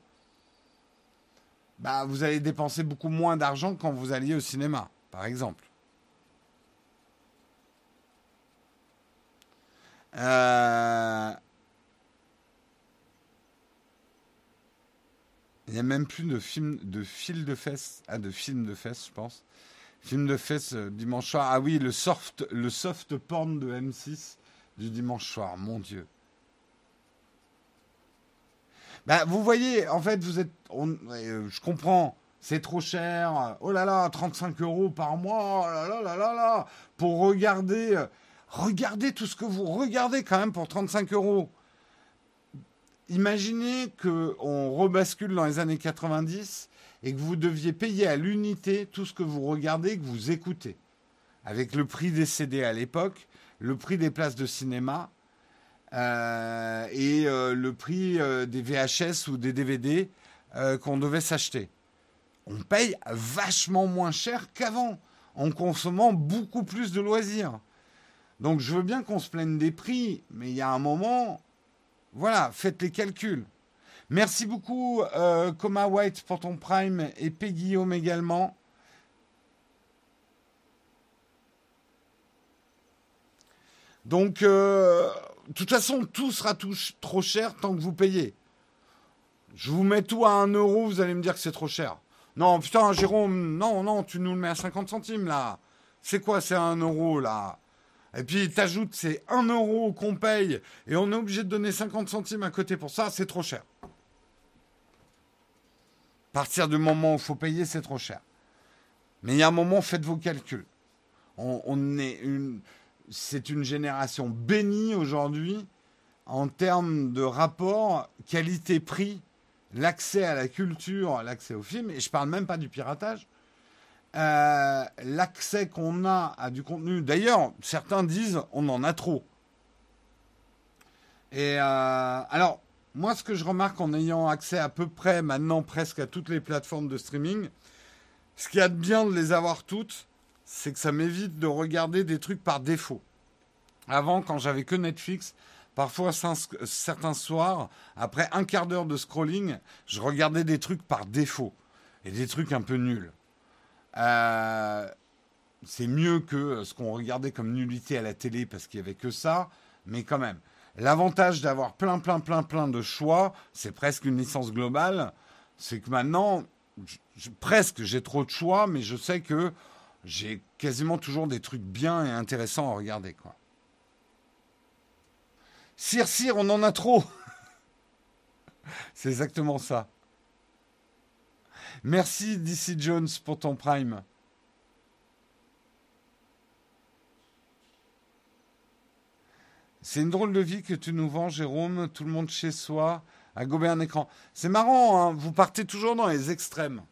A: Bah, vous allez dépenser beaucoup moins d'argent quand vous alliez au cinéma, par exemple. Euh, il n'y a même plus de film de fil de fesses. Ah, de film de fesses, je pense. Film de fesses euh, dimanche soir. Ah oui, le soft, porn de M6 du dimanche soir. Mon Dieu. Bah, vous voyez, en fait, vous êtes. Euh, je comprends. C'est trop cher. Oh là là, 35 euros par mois. Oh là là là là là. Pour regarder. Euh, regardez tout ce que vous regardez quand même pour 35 euros. Imaginez qu'on rebascule dans les années 90 et que vous deviez payer à l'unité tout ce que vous regardez, que vous écoutez. Avec le prix des CD à l'époque, le prix des places de cinéma euh, et euh, le prix euh, des VHS ou des DVD qu'on devait s'acheter. On paye vachement moins cher qu'avant, en consommant beaucoup plus de loisirs. Donc je veux bien qu'on se plaigne des prix, mais il y a un moment, voilà, faites les calculs. Merci beaucoup, euh, Coma White, pour ton Prime et Peggy également. Donc, euh, de toute façon, tout sera trop cher tant que vous payez. Je vous mets tout à 1 euro, vous allez me dire que c'est trop cher. Non, putain, Jérôme, non, non, tu nous le mets à 50 centimes, là. C'est quoi, c'est 1 euro, là? Et puis, t'ajoutes, c'est 1 euro qu'on paye, et on est obligé de donner 50 centimes à côté pour ça, c'est trop cher. À partir du moment où il faut payer, c'est trop cher. Mais il y a un moment, faites vos calculs. on, est une, c'est une génération bénie aujourd'hui en termes de rapport qualité-prix, l'accès à la culture, l'accès au film, et je parle même pas du piratage. Euh, l'accès qu'on a à du contenu. D'ailleurs, certains disent on en a trop. Et euh, alors, moi, ce que je remarque en ayant accès à peu près maintenant presque à toutes les plateformes de streaming, ce qu'il y a de bien de les avoir toutes, c'est que ça m'évite de regarder des trucs par défaut. Avant, quand j'avais que Netflix, parfois certains soirs, après un quart d'heure de scrolling, je regardais des trucs par défaut. Et des trucs un peu nuls. Euh, c'est mieux que ce qu'on regardait comme nullité à la télé parce qu'il n'y avait que ça, mais quand même. L'avantage d'avoir plein, plein, plein, plein de choix, c'est presque une licence globale. C'est que maintenant, presque, j'ai trop de choix, mais je sais que j'ai quasiment toujours des trucs bien et intéressants à regarder. Quoi. Sire, sire, on en a trop. c'est exactement ça. Merci DC Jones pour ton prime. C'est une drôle de vie que tu nous vends, Jérôme. Tout le monde chez soi, à gober un écran. C'est marrant, hein vous partez toujours dans les extrêmes.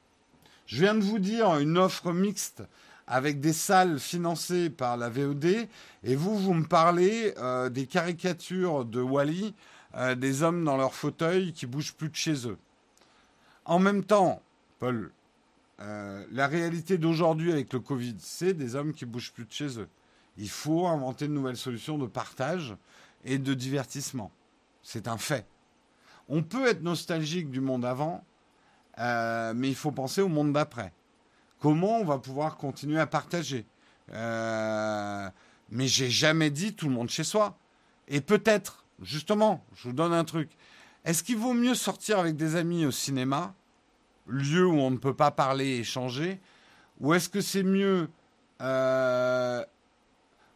A: Je viens de vous dire une offre mixte avec des salles financées par la VOD, et vous, vous me parlez euh, des caricatures de Wally, euh, des hommes dans leur fauteuil qui bougent plus de chez eux. En même temps, Paul, euh, la réalité d'aujourd'hui avec le Covid, c'est des hommes qui bougent plus de chez eux. Il faut inventer de nouvelles solutions de partage et de divertissement. C'est un fait. On peut être nostalgique du monde avant, euh, mais il faut penser au monde d'après. Comment on va pouvoir continuer à partager euh, Mais j'ai jamais dit tout le monde chez soi. Et peut-être, justement, je vous donne un truc. Est-ce qu'il vaut mieux sortir avec des amis au cinéma lieu où on ne peut pas parler et échanger Ou est-ce que c'est mieux euh,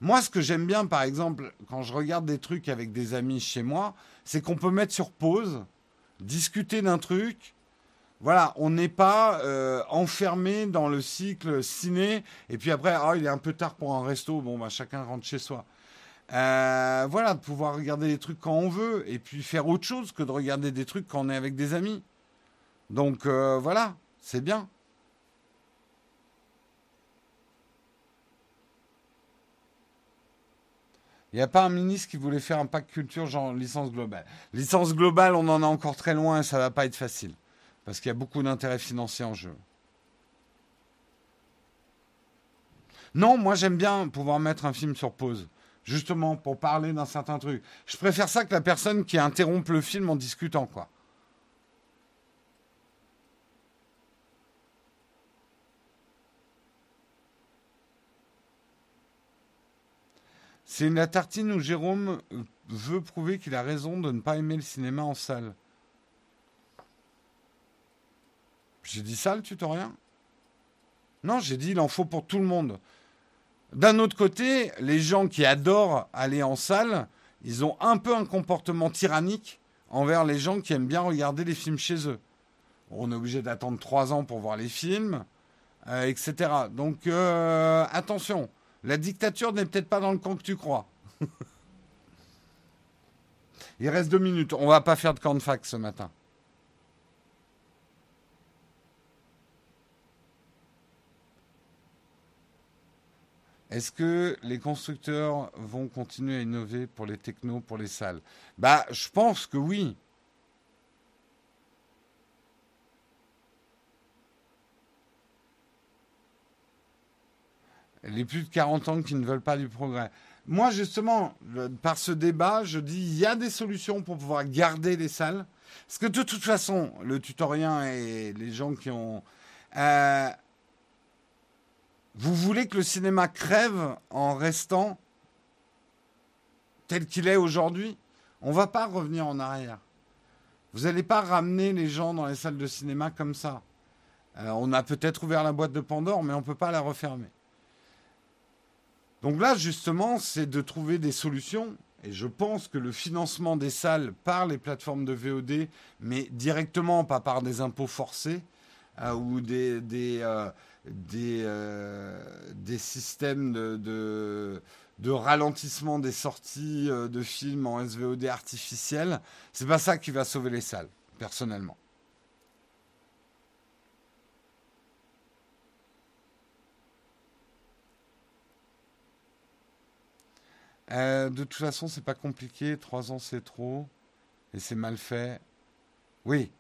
A: Moi, ce que j'aime bien, par exemple, quand je regarde des trucs avec des amis chez moi, c'est qu'on peut mettre sur pause, discuter d'un truc. Voilà, on n'est pas euh, enfermé dans le cycle ciné, et puis après, oh, il est un peu tard pour un resto, bon, bah, chacun rentre chez soi. Euh, voilà, de pouvoir regarder des trucs quand on veut, et puis faire autre chose que de regarder des trucs quand on est avec des amis. Donc euh, voilà, c'est bien. Il n'y a pas un ministre qui voulait faire un pack culture genre licence globale. Licence globale, on en est encore très loin et ça va pas être facile. Parce qu'il y a beaucoup d'intérêts financiers en jeu. Non, moi j'aime bien pouvoir mettre un film sur pause. Justement, pour parler d'un certain truc. Je préfère ça que la personne qui interrompt le film en discutant, quoi. C'est la tartine où Jérôme veut prouver qu'il a raison de ne pas aimer le cinéma en salle. J'ai dit ça le tutoriel Non, j'ai dit il en faut pour tout le monde. D'un autre côté, les gens qui adorent aller en salle, ils ont un peu un comportement tyrannique envers les gens qui aiment bien regarder les films chez eux. On est obligé d'attendre trois ans pour voir les films, euh, etc. Donc euh, attention. La dictature n'est peut-être pas dans le camp que tu crois. Il reste deux minutes. On va pas faire de camp de fac ce matin. Est-ce que les constructeurs vont continuer à innover pour les technos, pour les salles? Bah, je pense que oui. Les plus de 40 ans qui ne veulent pas du progrès. Moi, justement, par ce débat, je dis il y a des solutions pour pouvoir garder les salles. Parce que de toute façon, le tutorien et les gens qui ont... Euh, vous voulez que le cinéma crève en restant tel qu'il est aujourd'hui? On ne va pas revenir en arrière. Vous n'allez pas ramener les gens dans les salles de cinéma comme ça. Euh, on a peut-être ouvert la boîte de Pandore, mais on ne peut pas la refermer. Donc là, justement, c'est de trouver des solutions. Et je pense que le financement des salles par les plateformes de VOD, mais directement, pas par des impôts forcés euh, ou des, euh, des systèmes de, de, ralentissement des sorties de films en SVOD artificiel. C'est pas ça qui va sauver les salles, personnellement. Euh, de toute façon, c'est pas compliqué. Trois ans, c'est trop. Et c'est mal fait. Oui.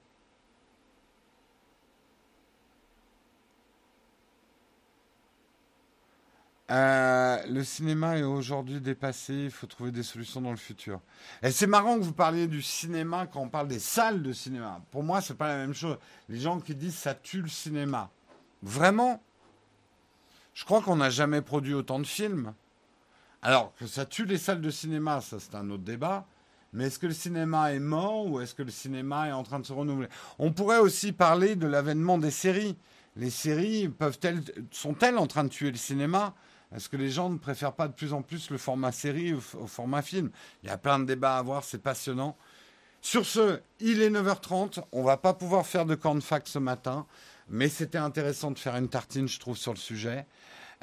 A: Euh, le cinéma est aujourd'hui dépassé, il faut trouver des solutions dans le futur. Et c'est marrant que vous parliez du cinéma quand on parle des salles de cinéma. Pour moi, c'est pas la même chose. Les gens qui disent ça tue le cinéma. Vraiment? Je crois qu'on n'a jamais produit autant de films. Alors, que ça tue les salles de cinéma, ça c'est un autre débat. Mais est-ce que le cinéma est mort ou est-ce que le cinéma est en train de se renouveler? On pourrait aussi parler de l'avènement des séries. Les séries peuvent-elles, sont-elles en train de tuer le cinéma? Est-ce que les gens ne préfèrent pas de plus en plus le format série au, format film? Il y a plein de débats à avoir, c'est passionnant. Sur ce, il est 9h30, on va pas pouvoir faire de cornfac ce matin, mais c'était intéressant de faire une tartine, je trouve, sur le sujet.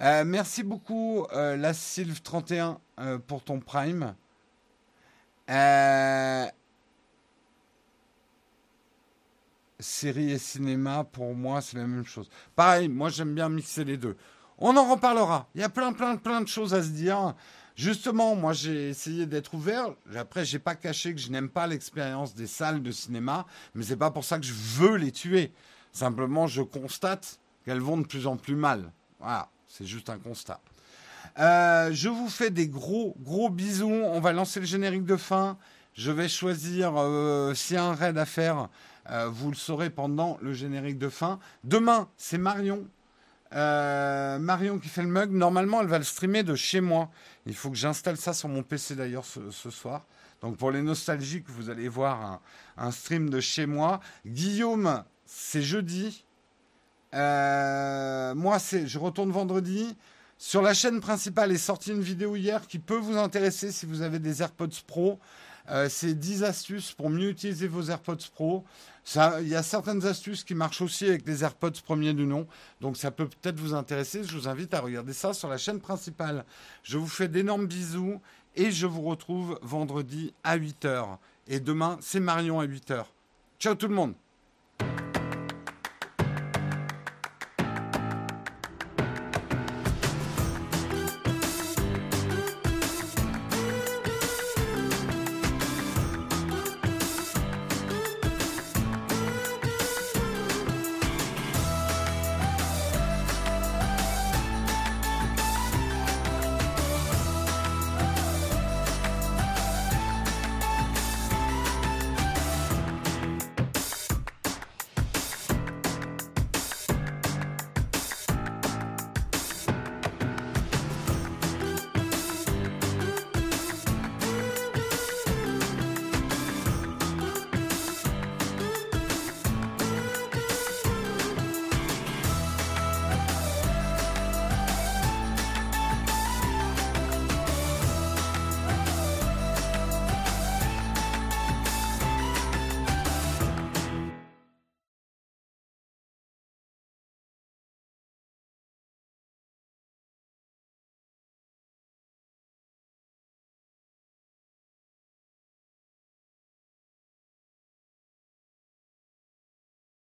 A: Euh, merci beaucoup, euh, la Sylve 31, euh, pour ton prime. série et cinéma, pour moi, c'est la même chose. Pareil, moi, j'aime bien mixer les deux. On en reparlera. Il y a plein, plein, plein de choses à se dire. Justement, moi, j'ai essayé d'être ouvert. Après, j'ai pas caché que je n'aime pas l'expérience des salles de cinéma, mais c'est pas pour ça que je veux les tuer. Simplement, je constate qu'elles vont de plus en plus mal. Voilà. C'est juste un constat. Euh, je vous fais des gros, gros bisous. On va lancer le générique de fin. Je vais choisir euh, s'il y a un raid à faire. Euh, vous le saurez pendant le générique de fin. Demain, c'est Marion. Marion qui fait le mug. Normalement, elle va le streamer de chez moi. Il faut que j'installe ça sur mon PC d'ailleurs ce, soir. Donc pour les nostalgiques, vous allez voir un, un stream de chez moi. Guillaume, c'est jeudi. Euh, moi, c'est, je retourne vendredi. Sur la chaîne principale est sortie une vidéo hier qui peut vous intéresser si vous avez des AirPods Pro. Euh, c'est 10 astuces pour mieux utiliser vos AirPods Pro. Il y a certaines astuces qui marchent aussi avec les AirPods premiers du nom. Donc ça peut peut-être vous intéresser. Je vous invite à regarder ça sur la chaîne principale. Je vous fais d'énormes bisous et je vous retrouve vendredi à 8h. Et demain, c'est Marion à 8h. Ciao tout le monde